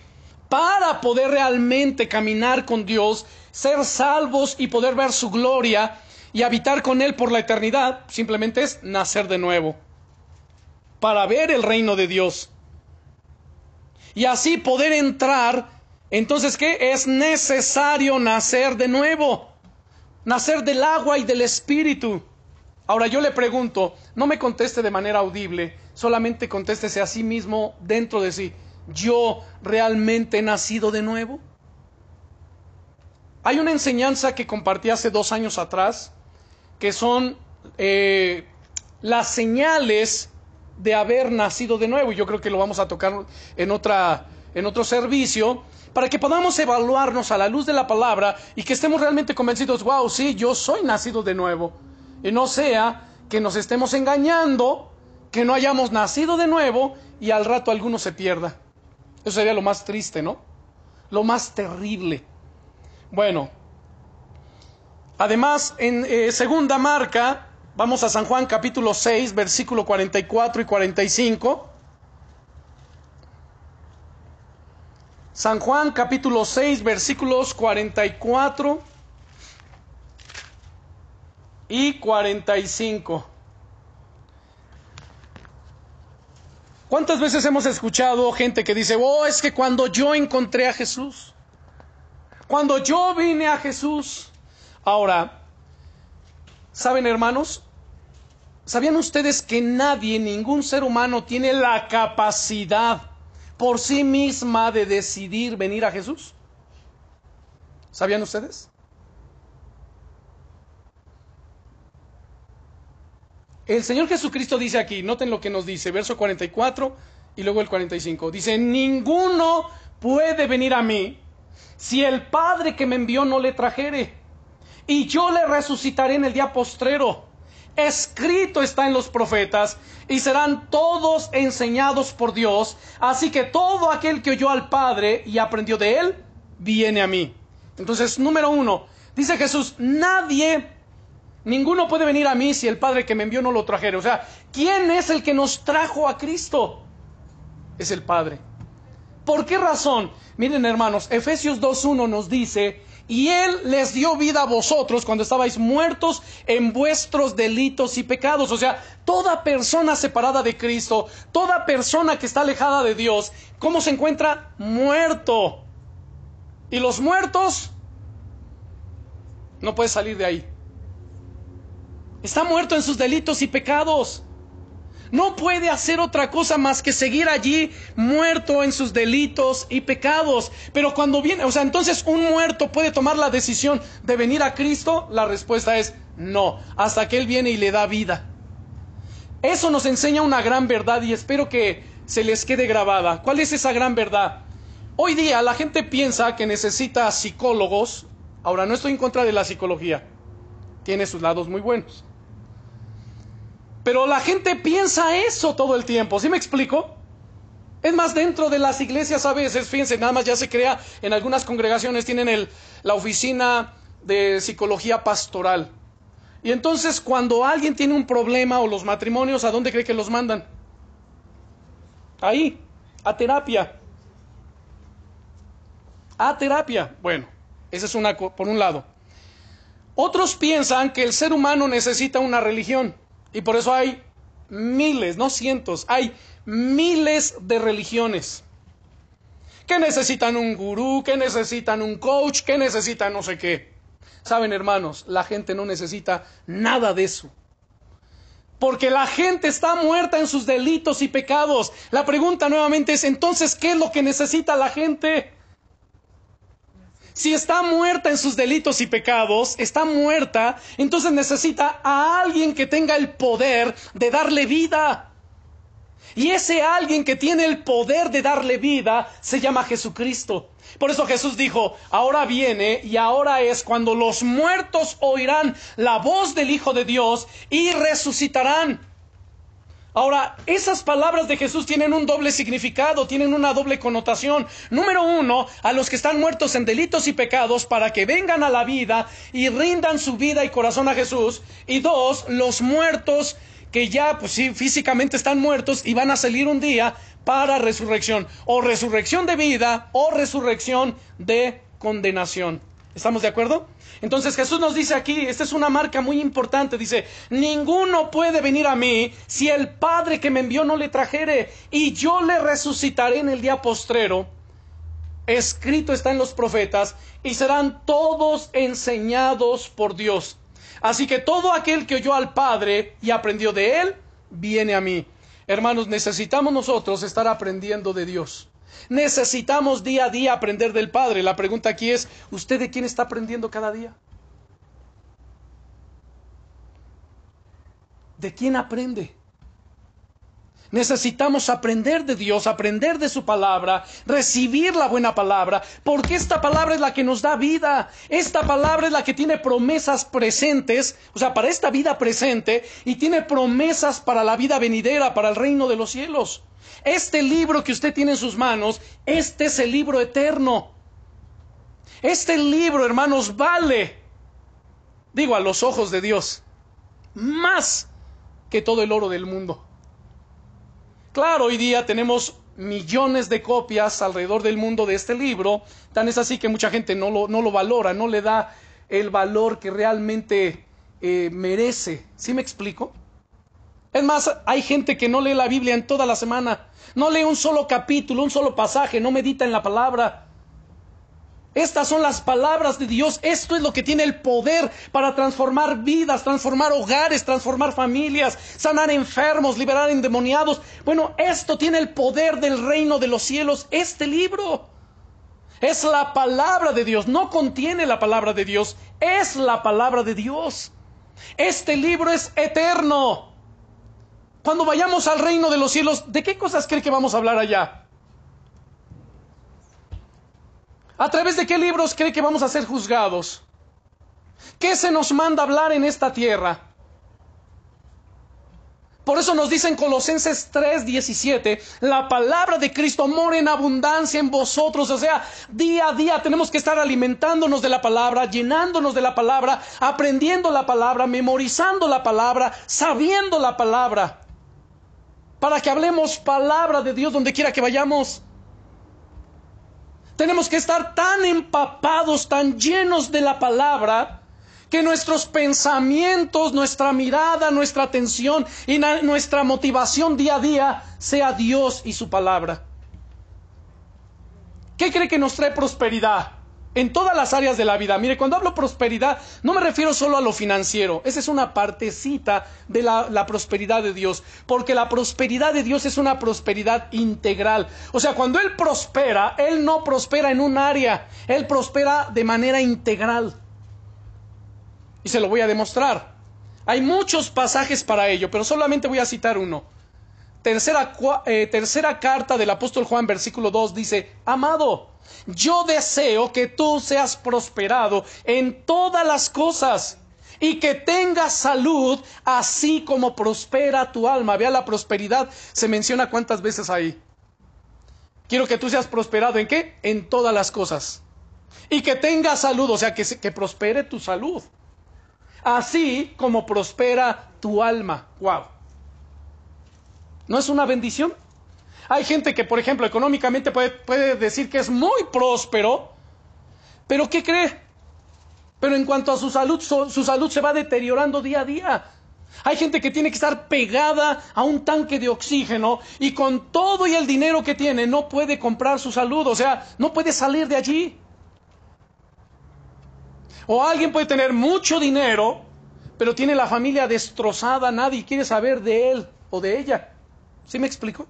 para poder realmente caminar con Dios, ser salvos y poder ver su gloria y habitar con Él por la eternidad, simplemente es nacer de nuevo. Para ver el reino de Dios. Y así poder entrar, entonces, ¿qué? Es necesario nacer de nuevo. Nacer del agua y del espíritu. Ahora yo le pregunto, no me conteste de manera audible, solamente contéstese a sí mismo dentro de sí, ¿yo realmente he nacido de nuevo? Hay una enseñanza que compartí hace dos años atrás, que son eh, las señales de haber nacido de nuevo, y yo creo que lo vamos a tocar en, otra, en otro servicio, para que podamos evaluarnos a la luz de la palabra y que estemos realmente convencidos, wow, sí, yo soy nacido de nuevo y no sea que nos estemos engañando, que no hayamos nacido de nuevo y al rato alguno se pierda. Eso sería lo más triste, ¿no? Lo más terrible. Bueno, además en eh, segunda marca, vamos a San Juan capítulo 6, versículo 44 y 45. San Juan capítulo 6, versículos 44 y 45. ¿Cuántas veces hemos escuchado gente que dice, oh, es que cuando yo encontré a Jesús, cuando yo vine a Jesús, ahora, ¿saben hermanos? ¿Sabían ustedes que nadie, ningún ser humano tiene la capacidad por sí misma de decidir venir a Jesús? ¿Sabían ustedes? El Señor Jesucristo dice aquí, noten lo que nos dice, verso 44 y luego el 45. Dice, ninguno puede venir a mí si el Padre que me envió no le trajere. Y yo le resucitaré en el día postrero. Escrito está en los profetas, y serán todos enseñados por Dios. Así que todo aquel que oyó al Padre y aprendió de él, viene a mí. Entonces, número uno, dice Jesús, nadie Ninguno puede venir a mí si el Padre que me envió no lo trajere. O sea, ¿quién es el que nos trajo a Cristo? Es el Padre. ¿Por qué razón? Miren hermanos, Efesios 2.1 nos dice, y Él les dio vida a vosotros cuando estabais muertos en vuestros delitos y pecados. O sea, toda persona separada de Cristo, toda persona que está alejada de Dios, ¿cómo se encuentra? Muerto. Y los muertos no puede salir de ahí. Está muerto en sus delitos y pecados. No puede hacer otra cosa más que seguir allí muerto en sus delitos y pecados. Pero cuando viene, o sea, entonces un muerto puede tomar la decisión de venir a Cristo, la respuesta es no, hasta que Él viene y le da vida. Eso nos enseña una gran verdad y espero que se les quede grabada. ¿Cuál es esa gran verdad? Hoy día la gente piensa que necesita psicólogos. Ahora, no estoy en contra de la psicología. Tiene sus lados muy buenos. Pero la gente piensa eso todo el tiempo, ¿sí me explico? Es más, dentro de las iglesias a veces, fíjense, nada más ya se crea, en algunas congregaciones tienen el, la oficina de psicología pastoral. Y entonces cuando alguien tiene un problema o los matrimonios, ¿a dónde cree que los mandan? Ahí, a terapia. A terapia. Bueno, esa es una por un lado. Otros piensan que el ser humano necesita una religión. Y por eso hay miles, no cientos, hay miles de religiones que necesitan un gurú, que necesitan un coach, que necesitan no sé qué. Saben, hermanos, la gente no necesita nada de eso. Porque la gente está muerta en sus delitos y pecados. La pregunta nuevamente es, entonces, ¿qué es lo que necesita la gente? Si está muerta en sus delitos y pecados, está muerta, entonces necesita a alguien que tenga el poder de darle vida. Y ese alguien que tiene el poder de darle vida se llama Jesucristo. Por eso Jesús dijo, ahora viene y ahora es cuando los muertos oirán la voz del Hijo de Dios y resucitarán. Ahora, esas palabras de Jesús tienen un doble significado, tienen una doble connotación. Número uno, a los que están muertos en delitos y pecados para que vengan a la vida y rindan su vida y corazón a Jesús. Y dos, los muertos que ya, pues sí, físicamente están muertos y van a salir un día para resurrección. O resurrección de vida o resurrección de condenación. ¿Estamos de acuerdo? Entonces Jesús nos dice aquí, esta es una marca muy importante, dice, ninguno puede venir a mí si el Padre que me envió no le trajere, y yo le resucitaré en el día postrero. Escrito está en los profetas, y serán todos enseñados por Dios. Así que todo aquel que oyó al Padre y aprendió de él, viene a mí. Hermanos, necesitamos nosotros estar aprendiendo de Dios. Necesitamos día a día aprender del Padre. La pregunta aquí es, ¿usted de quién está aprendiendo cada día? ¿De quién aprende? Necesitamos aprender de Dios, aprender de su palabra, recibir la buena palabra, porque esta palabra es la que nos da vida. Esta palabra es la que tiene promesas presentes, o sea, para esta vida presente, y tiene promesas para la vida venidera, para el reino de los cielos. Este libro que usted tiene en sus manos, este es el libro eterno. Este libro, hermanos, vale, digo, a los ojos de Dios, más que todo el oro del mundo. Claro, hoy día tenemos millones de copias alrededor del mundo de este libro, tan es así que mucha gente no lo, no lo valora, no le da el valor que realmente eh, merece. ¿Sí me explico? Es más, hay gente que no lee la Biblia en toda la semana, no lee un solo capítulo, un solo pasaje, no medita en la palabra. Estas son las palabras de Dios. Esto es lo que tiene el poder para transformar vidas, transformar hogares, transformar familias, sanar enfermos, liberar endemoniados. Bueno, esto tiene el poder del reino de los cielos. Este libro es la palabra de Dios. No contiene la palabra de Dios. Es la palabra de Dios. Este libro es eterno. Cuando vayamos al reino de los cielos, ¿de qué cosas cree que vamos a hablar allá? ¿A través de qué libros cree que vamos a ser juzgados? ¿Qué se nos manda hablar en esta tierra? Por eso nos dicen Colosenses 3:17, la palabra de Cristo mora en abundancia en vosotros. O sea, día a día tenemos que estar alimentándonos de la palabra, llenándonos de la palabra, aprendiendo la palabra, memorizando la palabra, sabiendo la palabra. Para que hablemos palabra de Dios donde quiera que vayamos. Tenemos que estar tan empapados, tan llenos de la palabra, que nuestros pensamientos, nuestra mirada, nuestra atención y nuestra motivación día a día sea Dios y su palabra. ¿Qué cree que nos trae prosperidad? En todas las áreas de la vida. Mire, cuando hablo prosperidad, no me refiero solo a lo financiero. Esa es una partecita de la, la, prosperidad de Dios. Porque la prosperidad de Dios es una prosperidad integral. O sea, cuando Él prospera, Él no prospera en un área. Él prospera de manera integral. Y se lo voy a demostrar. Hay muchos pasajes para ello, pero solamente voy a citar uno. Tercera, eh, tercera carta del apóstol Juan, versículo 2, dice, Amado, yo deseo que tú seas prosperado en todas las cosas y que tengas salud así como prospera tu alma. Vea la prosperidad, se menciona cuántas veces ahí. Quiero que tú seas prosperado en qué? En todas las cosas. Y que tengas salud, o sea, que, que prospere tu salud. Así como prospera tu alma. Wow. ¿No es una bendición? Hay gente que, por ejemplo, económicamente puede, decir que es muy próspero, pero ¿qué cree? Pero en cuanto a su salud, su, salud se va deteriorando día a día. Hay gente que tiene que estar pegada a un tanque de oxígeno y con todo y el dinero que tiene no puede comprar su salud, o sea, no puede salir de allí. O alguien puede tener mucho dinero, pero tiene la familia destrozada, nadie quiere saber de él o de ella. ¿Sí me explico?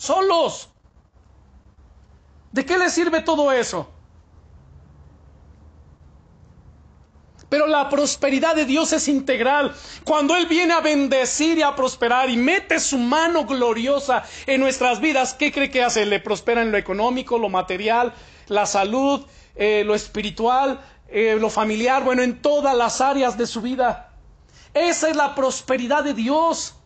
solos. ¿De qué le sirve todo eso? Pero la prosperidad de Dios es integral. Cuando Él viene a bendecir y a prosperar y mete su mano gloriosa en nuestras vidas, ¿qué cree que hace? Le prospera en lo económico, lo material, la salud, eh, lo espiritual, eh, lo familiar, bueno, en todas las áreas de su vida. Esa es la prosperidad de Dios.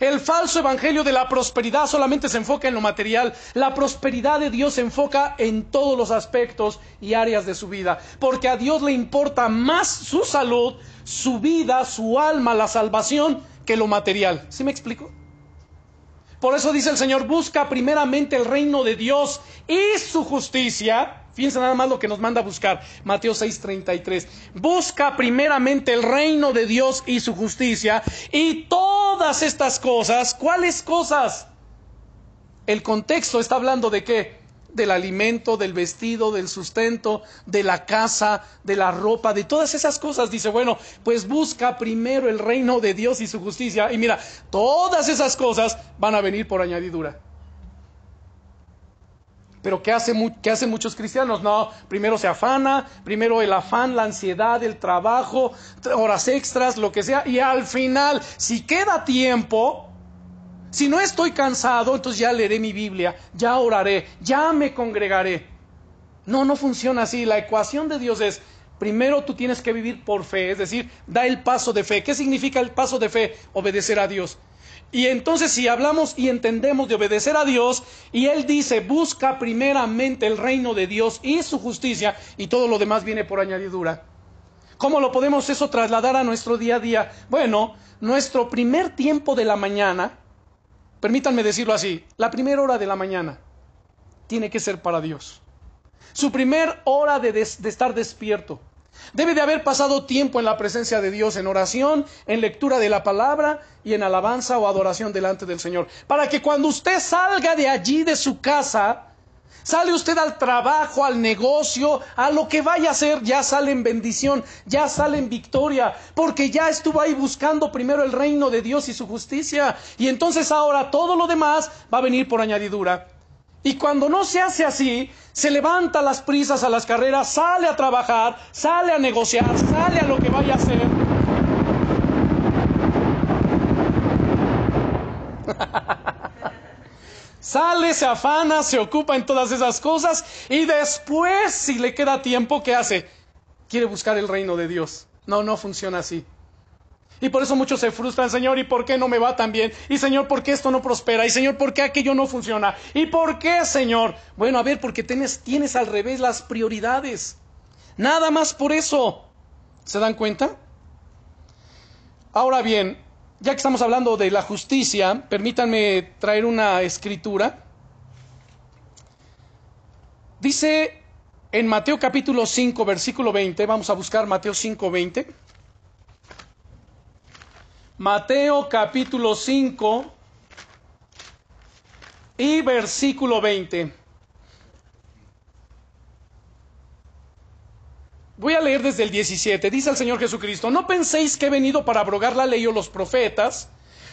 El falso evangelio de la prosperidad solamente se enfoca en lo material. La prosperidad de Dios se enfoca en todos los aspectos y áreas de su vida. Porque a Dios le importa más su salud, su vida, su alma, la salvación, que lo material. ¿Sí me explico? Por eso dice el Señor, busca primeramente el reino de Dios y su justicia Fíjense nada más lo que nos manda a buscar. Mateo 6:33. Busca primeramente el reino de Dios y su justicia y todas estas cosas. ¿Cuáles cosas? El contexto está hablando de qué? Del alimento, del vestido, del sustento, de la casa, de la ropa, de todas esas cosas. Dice, bueno, pues busca primero el reino de Dios y su justicia. Y mira, todas esas cosas van a venir por añadidura. Pero ¿qué, hace, hacen muchos cristianos? No, primero se afana, primero el afán, la ansiedad, el trabajo, horas extras, lo que sea, y al final, si queda tiempo, si no estoy cansado, entonces ya leeré mi Biblia, ya oraré, ya me congregaré. No, no funciona así. La ecuación de Dios es, primero tú tienes que vivir por fe, es decir, da el paso de fe. ¿Qué significa el paso de fe? Obedecer a Dios. Y entonces si hablamos y entendemos de obedecer a Dios, y Él dice, busca primeramente el reino de Dios y su justicia, y todo lo demás viene por añadidura. ¿Cómo lo podemos eso trasladar a nuestro día a día? Bueno, nuestro primer tiempo de la mañana, permítanme decirlo así, la primera hora de la mañana tiene que ser para Dios. Su primer hora de, de estar despierto, Debe de haber pasado tiempo en la presencia de Dios, en oración, en lectura de la palabra y en alabanza o adoración delante del Señor. Para que cuando usted salga de allí, de su casa, Sale usted al trabajo, al negocio, a lo que vaya a hacer, ya sale en bendición, ya sale en victoria, porque ya estuvo ahí buscando primero el reino de Dios y su justicia. Y entonces ahora todo lo demás va a venir por añadidura. Y cuando no se hace así, se levanta las prisas a las carreras, sale a trabajar, sale a negociar, sale a lo que vaya a hacer. Sale, se afana, se ocupa en todas esas cosas y después, si le queda tiempo, ¿qué hace? Quiere buscar el reino de Dios. No, no funciona así. Y por eso muchos se frustran, Señor, ¿y por qué no me va tan bien? Y Señor, ¿por qué esto no prospera? Y Señor, ¿por qué aquello no funciona? ¿Y por qué, Señor? Bueno, a ver, porque tienes, tienes al revés las prioridades. Nada más por eso. ¿Se dan cuenta? Ahora bien, ya que estamos hablando de la justicia, permítanme traer una escritura. Dice en Mateo capítulo 5, versículo 20, vamos a buscar Mateo 5, 20. Mateo capítulo 5 y versículo 20. Voy a leer desde el 17. Dice el Señor Jesucristo, no penséis que he venido para abrogar la ley o los profetas.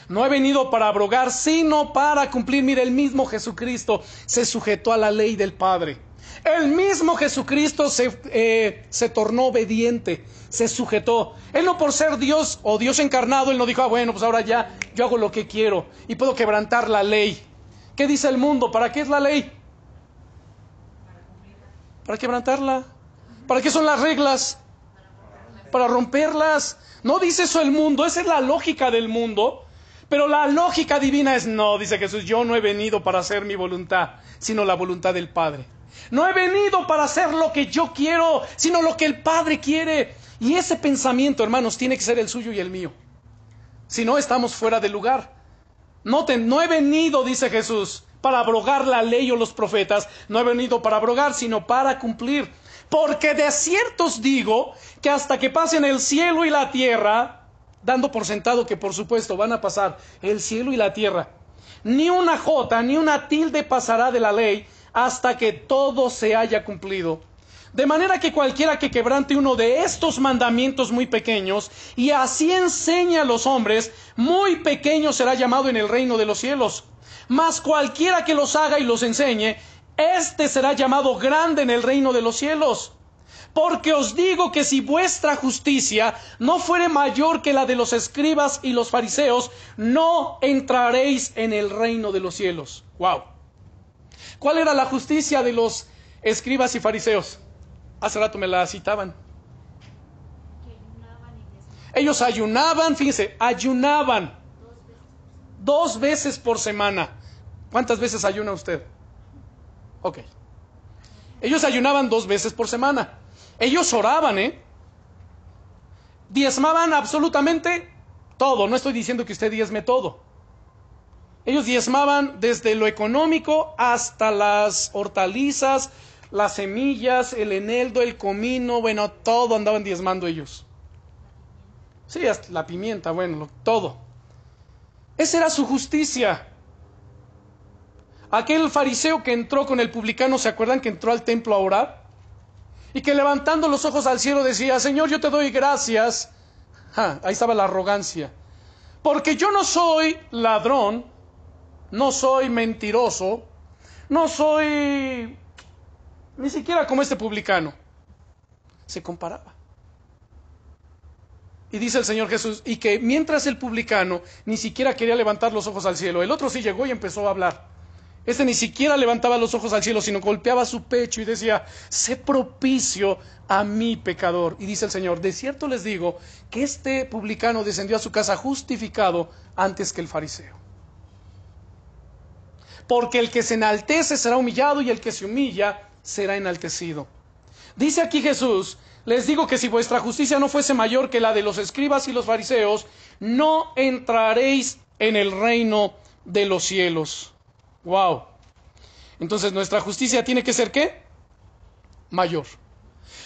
No he venido para abrogar, sino para cumplir. Mire, el mismo Jesucristo se sujetó a la ley del Padre. El mismo Jesucristo se, eh, se, tornó obediente, se sujetó. Él no por ser Dios o Dios encarnado, él no dijo, ah, bueno, pues ahora ya yo hago lo que quiero y puedo quebrantar la ley. ¿Qué dice el mundo? ¿Para qué es la ley? Para quebrantarla. ¿Para qué son las reglas? Para romperlas. No dice eso el mundo, esa es la lógica del mundo. Pero la lógica divina es no, dice Jesús, yo no he venido para hacer mi voluntad, sino la voluntad del Padre. No he venido para hacer lo que yo quiero, sino lo que el Padre quiere. Y ese pensamiento, hermanos, tiene que ser el suyo y el mío. Si no, estamos fuera de lugar. Noten, no he venido, dice Jesús, para abrogar la ley o los profetas. No he venido para abrogar, sino para cumplir. Porque de cierto os digo que hasta que pasen el cielo y la tierra, dando por sentado que por supuesto van a pasar el cielo y la tierra, ni una jota ni una tilde pasará de la ley hasta que todo se haya cumplido. De manera que cualquiera que quebrante uno de estos mandamientos muy pequeños y así enseña a los hombres, muy pequeño será llamado en el reino de los cielos. Mas cualquiera que los haga y los enseñe, este será llamado grande en el reino de los cielos. Porque os digo que si vuestra justicia no fuere mayor que la de los escribas y los fariseos, no entraréis en el reino de los cielos. Wow. ¿Cuál era la justicia de los escribas y fariseos? Hace rato me la citaban. Ellos ayunaban, fíjense, ayunaban dos veces por semana. ¿Cuántas veces ayuna usted? Ok. Ellos ayunaban dos veces por semana. Ellos oraban, ¿eh? Diezmaban absolutamente todo. No estoy diciendo que usted diezme todo. Ellos diezmaban desde lo económico hasta las hortalizas, las semillas, el eneldo, el comino, bueno, todo andaban diezmando ellos. Sí, hasta la pimienta, bueno, todo. Esa era su justicia. Aquel fariseo que entró con el publicano, ¿se acuerdan que entró al templo a orar? Y que levantando los ojos al cielo decía, Señor, yo te doy gracias. ahí estaba la arrogancia. Porque yo no soy ladrón, no soy mentiroso, no soy ni siquiera como este publicano. Se comparaba. Y dice el Señor Jesús, y que mientras el publicano ni siquiera quería levantar los ojos al cielo, el otro sí llegó y empezó a hablar. Este ni siquiera levantaba los ojos al cielo, sino golpeaba su pecho y decía, sé propicio a mi pecador. Y dice el Señor, de cierto les digo que este publicano descendió a su casa justificado antes que el fariseo. Porque el que se enaltece será humillado y el que se humilla será enaltecido. Dice aquí Jesús, les digo que si vuestra justicia no fuese mayor que la de los escribas y los fariseos, no entraréis en el reino de los cielos. Wow. Entonces nuestra justicia tiene que ser qué? Mayor.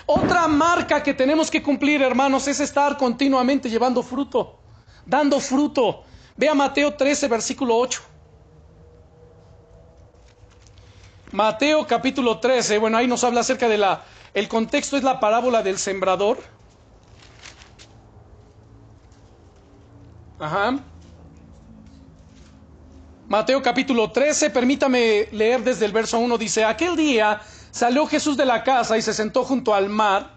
Otra marca que tenemos que cumplir, hermanos, es estar continuamente llevando fruto, dando fruto. Vea Mateo 13, versículo 8. Mateo capítulo 13, bueno, ahí nos habla acerca de la, el contexto es la parábola del sembrador. Ajá. Mateo capítulo 13, permítame leer desde el verso 1, dice, aquel día salió Jesús de la casa y se sentó junto al mar,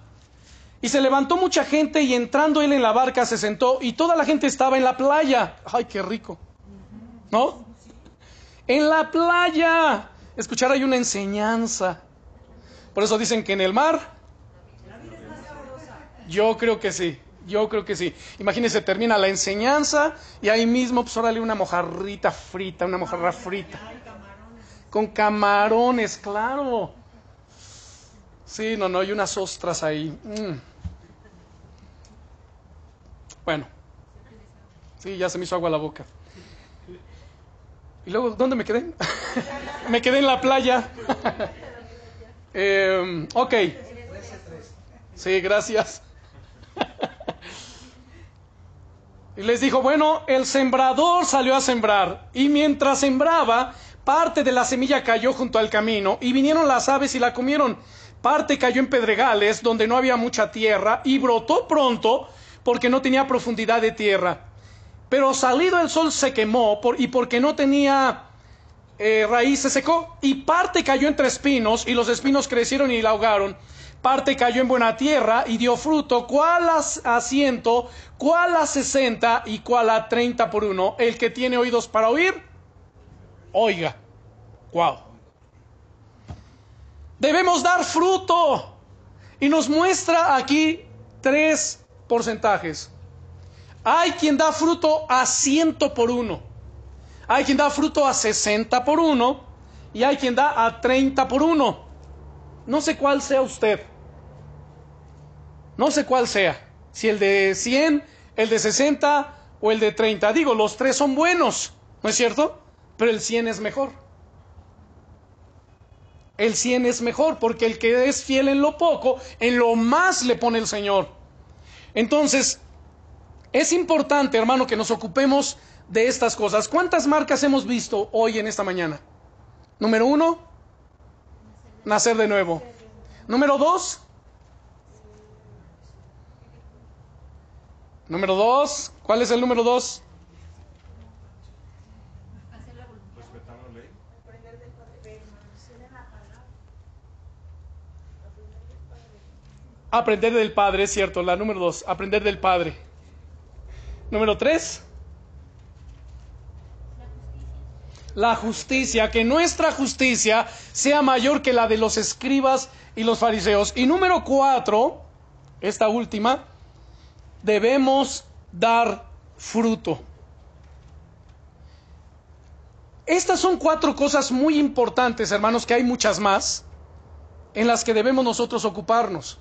y se levantó mucha gente y entrando él en la barca se sentó y toda la gente estaba en la playa. Ay, qué rico. ¿No? En la playa. Escuchar hay una enseñanza. Por eso dicen que en el mar. Yo creo que sí. Yo creo que sí. Imagínense, termina la enseñanza y ahí mismo, pues órale, una mojarrita frita, una mojarra frita. Con camarones, claro. Sí, no, no, hay unas ostras ahí. Mm. Bueno. Sí, ya se me hizo agua la boca. ¿Y luego dónde me quedé? me quedé en la playa. eh, ok. Sí, gracias. y les dijo, bueno, el sembrador salió a sembrar y mientras sembraba, parte de la semilla cayó junto al camino y vinieron las aves y la comieron. Parte cayó en pedregales donde no había mucha tierra y brotó pronto porque no tenía profundidad de tierra. Pero salido el sol se quemó y porque no tenía eh, raíz se secó. Y parte cayó entre espinos y los espinos crecieron y la ahogaron parte cayó en buena tierra y dio fruto, cuál a ciento, cuál a sesenta y cuál a treinta por uno. El que tiene oídos para oír, oiga. Wow. Debemos dar fruto. Y nos muestra aquí tres porcentajes. Hay quien da fruto a ciento por uno. Hay quien da fruto a sesenta por uno. Y hay quien da a treinta por uno. No sé cuál sea usted. No sé cuál sea, si el de 100, el de 60 o el de 30. Digo, los tres son buenos, ¿no es cierto? Pero el 100 es mejor. El 100 es mejor porque el que es fiel en lo poco, en lo más le pone el Señor. Entonces, es importante, hermano, que nos ocupemos de estas cosas. ¿Cuántas marcas hemos visto hoy en esta mañana? Número uno, nacer de nuevo. Número dos, Número dos, ¿cuál es el número dos? Aprender del Padre, es cierto, la número dos, aprender del Padre. Número tres. La justicia, que nuestra justicia sea mayor que la de los escribas y los fariseos. Y número cuatro, esta última, debemos dar fruto. Estas son cuatro cosas muy importantes, hermanos, que hay muchas más en las que debemos nosotros ocuparnos.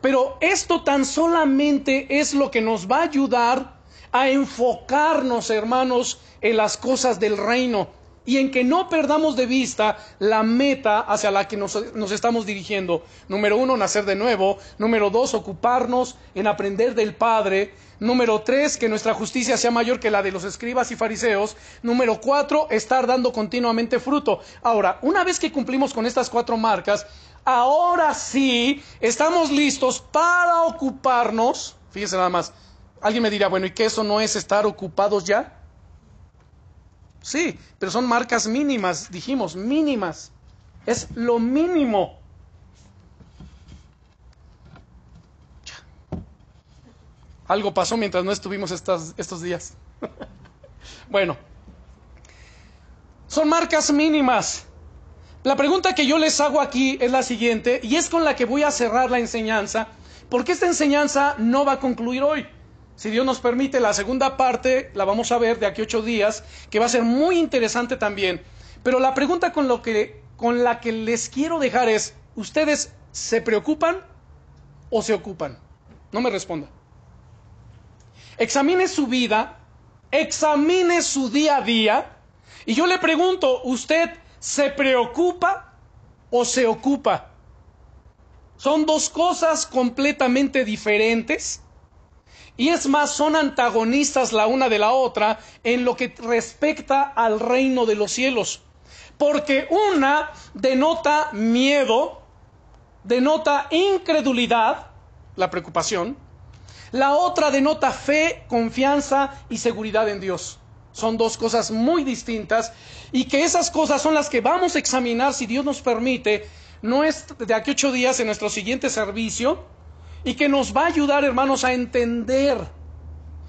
Pero esto tan solamente es lo que nos va a ayudar a enfocarnos, hermanos, en las cosas del reino y en que no perdamos de vista la meta hacia la que nos, estamos dirigiendo. Número uno, nacer de nuevo. Número dos, ocuparnos en aprender del Padre. Número tres, que nuestra justicia sea mayor que la de los escribas y fariseos. Número cuatro, estar dando continuamente fruto. Ahora, una vez que cumplimos con estas cuatro marcas, ahora sí estamos listos para ocuparnos. Fíjese nada más. Alguien me dirá, bueno, ¿y que eso no es estar ocupados ya? Sí, pero son marcas mínimas, dijimos, mínimas. Es lo mínimo. Algo pasó mientras no estuvimos estos días. bueno, son marcas mínimas. La pregunta que yo les hago aquí es la siguiente, y es con la que voy a cerrar la enseñanza, porque esta enseñanza no va a concluir hoy si Dios nos permite, la segunda parte la vamos a ver de aquí ocho días, que va a ser muy interesante también. Pero la pregunta con, lo que, con la que les quiero dejar es, ¿ustedes se preocupan o se ocupan? No me responda. Examine su vida, examine su día a día, y yo le pregunto, ¿usted se preocupa o se ocupa? Son dos cosas completamente diferentes. Y es más, son antagonistas la una de la otra en lo que respecta al reino de los cielos. Porque una denota miedo, denota incredulidad, la preocupación. La otra denota fe, confianza y seguridad en Dios. Son dos cosas muy distintas y que esas cosas son las que vamos a examinar, si Dios nos permite, no es de aquí ocho días en nuestro siguiente servicio y que nos va a ayudar, hermanos, a entender.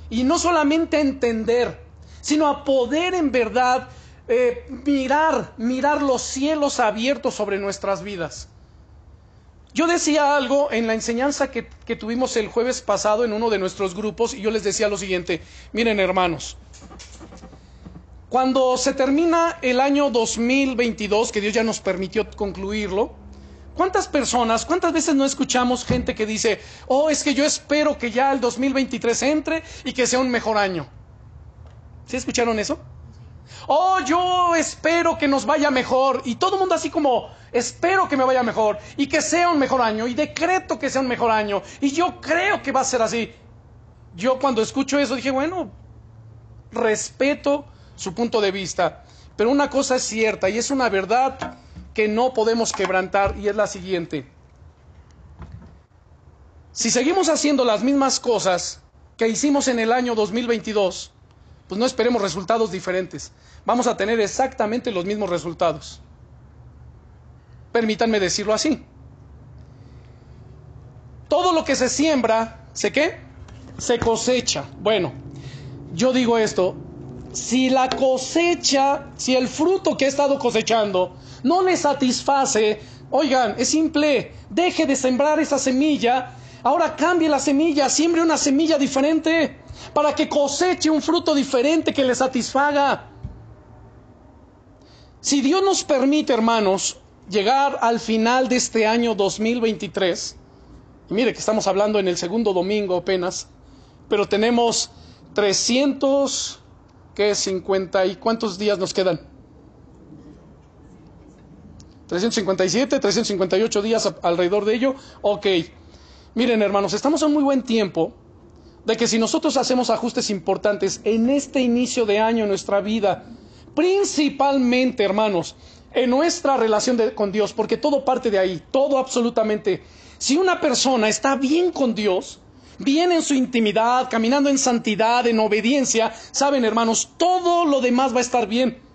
Y no solamente a entender, sino a poder en verdad eh, mirar, mirar los cielos abiertos sobre nuestras vidas. Yo decía algo en la enseñanza que, que, tuvimos el jueves pasado en uno de nuestros grupos y yo les decía lo siguiente, miren hermanos, cuando se termina el año 2022, que Dios ya nos permitió concluirlo, ¿cuántas personas, cuántas veces no escuchamos gente que dice, oh, es que yo espero que ya el 2023 entre y que sea un mejor año? ¿Sí escucharon eso? Oh, yo espero que nos vaya mejor. Y todo el mundo así como, espero que me vaya mejor. Y que sea un mejor año. Y decreto que sea un mejor año. Y yo creo que va a ser así. Yo cuando escucho eso dije, bueno, respeto su punto de vista. Pero una cosa es cierta y es una verdad que no podemos quebrantar y es la siguiente. Si seguimos haciendo las mismas cosas que hicimos en el año 2022, pues no esperemos resultados diferentes. Vamos a tener exactamente los mismos resultados. Permítanme decirlo así. Todo lo que se siembra, ¿se qué? Se cosecha. Bueno, yo digo esto, si la cosecha, si el fruto que he estado cosechando no le satisface, oigan, es simple, deje de sembrar esa semilla, ahora cambie la semilla, siembre una semilla diferente para que coseche un fruto diferente que le satisfaga. Si Dios nos permite, hermanos, llegar al final de este año 2023, y mire que estamos hablando en el segundo domingo apenas, pero tenemos 300 ¿qué? 50 y cuántos días nos quedan? 357, 358 días alrededor de ello. Ok. Miren, hermanos, estamos en muy buen tiempo de que si nosotros hacemos ajustes importantes en este inicio de año en nuestra vida, principalmente, hermanos, en nuestra relación con Dios, porque todo parte de ahí, todo absolutamente. Si una persona está bien con Dios, bien en su intimidad, caminando en santidad, en obediencia, saben hermanos, todo lo demás va a estar bien.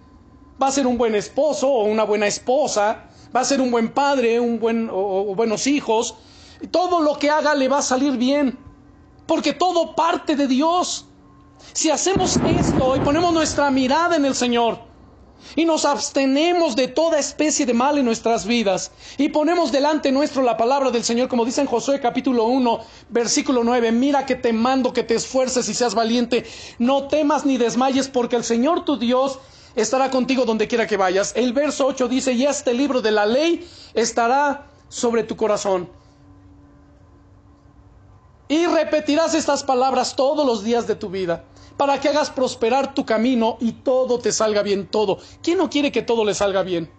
Va a ser un buen esposo o una buena esposa, va a ser un buen padre, un buen o, buenos hijos. Todo lo que haga le va a salir bien, porque todo parte de Dios. Si hacemos esto y ponemos nuestra mirada en el Señor, y nos abstenemos de toda especie de mal en nuestras vidas y ponemos delante nuestro la palabra del Señor, como dice en Josué capítulo 1, versículo 9, mira que te mando que te esfuerces y seas valiente, no temas ni desmayes porque el Señor tu Dios estará contigo donde quiera que vayas. El verso 8 dice, y este libro de la ley estará sobre tu corazón. Y repetirás estas palabras todos los días de tu vida para que hagas prosperar tu camino y todo te salga bien, todo. ¿Quién no quiere que todo le salga bien?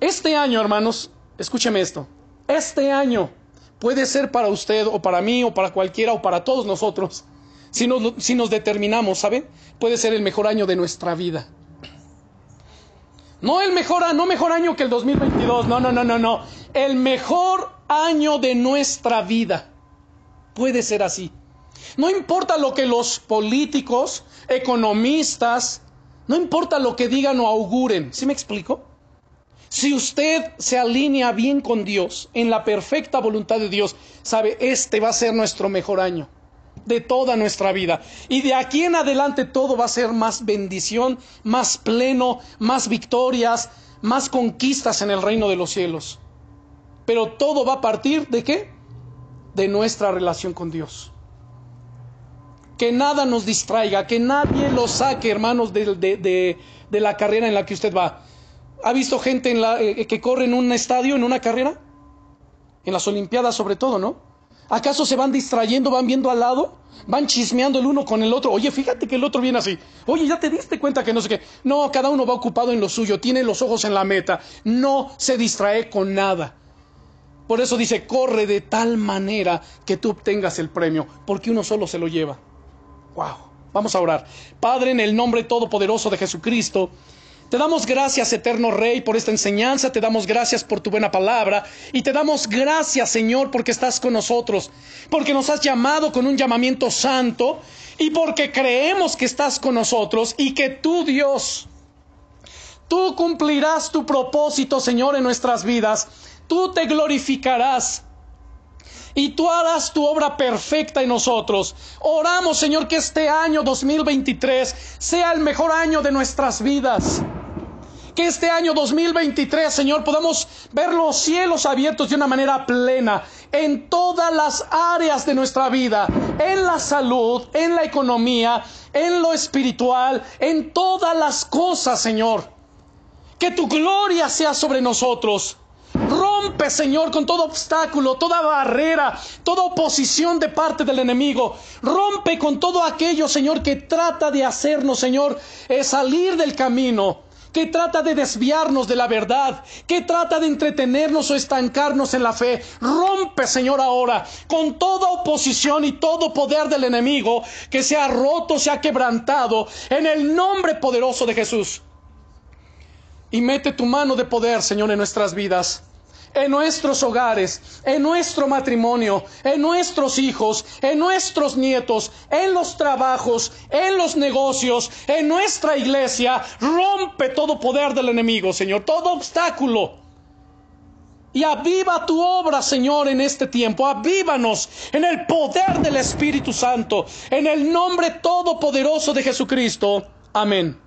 Este año, hermanos, escúcheme esto, este año puede ser para usted o para mí o para cualquiera o para todos nosotros, si nos, si nos determinamos, ¿saben? Puede ser el mejor año de nuestra vida. No el mejor, no mejor año que el 2022, no, no, no, no, no. El mejor año de nuestra vida. Puede ser así. No importa lo que los políticos, economistas, no importa lo que digan o auguren. ¿Sí me explico? Si usted se alinea bien con Dios, en la perfecta voluntad de Dios, sabe, este va a ser nuestro mejor año de toda nuestra vida. Y de aquí en adelante todo va a ser más bendición, más pleno, más victorias, más conquistas en el reino de los cielos. Pero todo va a partir de qué? De nuestra relación con Dios. Que nada nos distraiga, que nadie lo saque, hermanos, de, la carrera en la que usted va. ¿Ha visto gente en la, eh, que corre en un estadio, en una carrera? En las Olimpiadas sobre todo, ¿no? ¿Acaso se van distrayendo, van viendo al lado? Van chismeando el uno con el otro. Oye, fíjate que el otro viene así. Oye, ya te diste cuenta que no sé qué. No, cada uno va ocupado en lo suyo, tiene los ojos en la meta. No se distrae con nada. Por eso dice, corre de tal manera que tú obtengas el premio, porque uno solo se lo lleva. Wow. Vamos a orar. Padre, en el nombre todopoderoso de Jesucristo, te damos gracias, eterno Rey, por esta enseñanza, te damos gracias por tu buena palabra y te damos gracias, Señor, porque estás con nosotros, porque nos has llamado con un llamamiento santo y porque creemos que estás con nosotros y que tú, Dios, tú cumplirás tu propósito, Señor, en nuestras vidas, tú te glorificarás y tú harás tu obra perfecta en nosotros. Oramos, Señor, que este año 2023 sea el mejor año de nuestras vidas. Que este año 2023, Señor, podamos ver los cielos abiertos de una manera plena en todas las áreas de nuestra vida, en la salud, en la economía, en lo espiritual, en todas las cosas, Señor. Que tu gloria sea sobre nosotros. Rompe, Señor, con todo obstáculo, toda barrera, toda oposición de parte del enemigo. Rompe con todo aquello, Señor, que trata de hacernos, Señor, salir del camino que trata de desviarnos de la verdad, que trata de entretenernos o estancarnos en la fe. Rompe, Señor, ahora con toda oposición y todo poder del enemigo que sea roto, sea quebrantado, en el nombre poderoso de Jesús. Y mete tu mano de poder, Señor, en nuestras vidas en nuestros hogares, en nuestro matrimonio, en nuestros hijos, en nuestros nietos, en los trabajos, en los negocios, en nuestra iglesia. Rompe todo poder del enemigo, Señor, todo obstáculo. Y aviva tu obra, Señor, en este tiempo. Avívanos en el poder del Espíritu Santo, en el nombre todopoderoso de Jesucristo. Amén.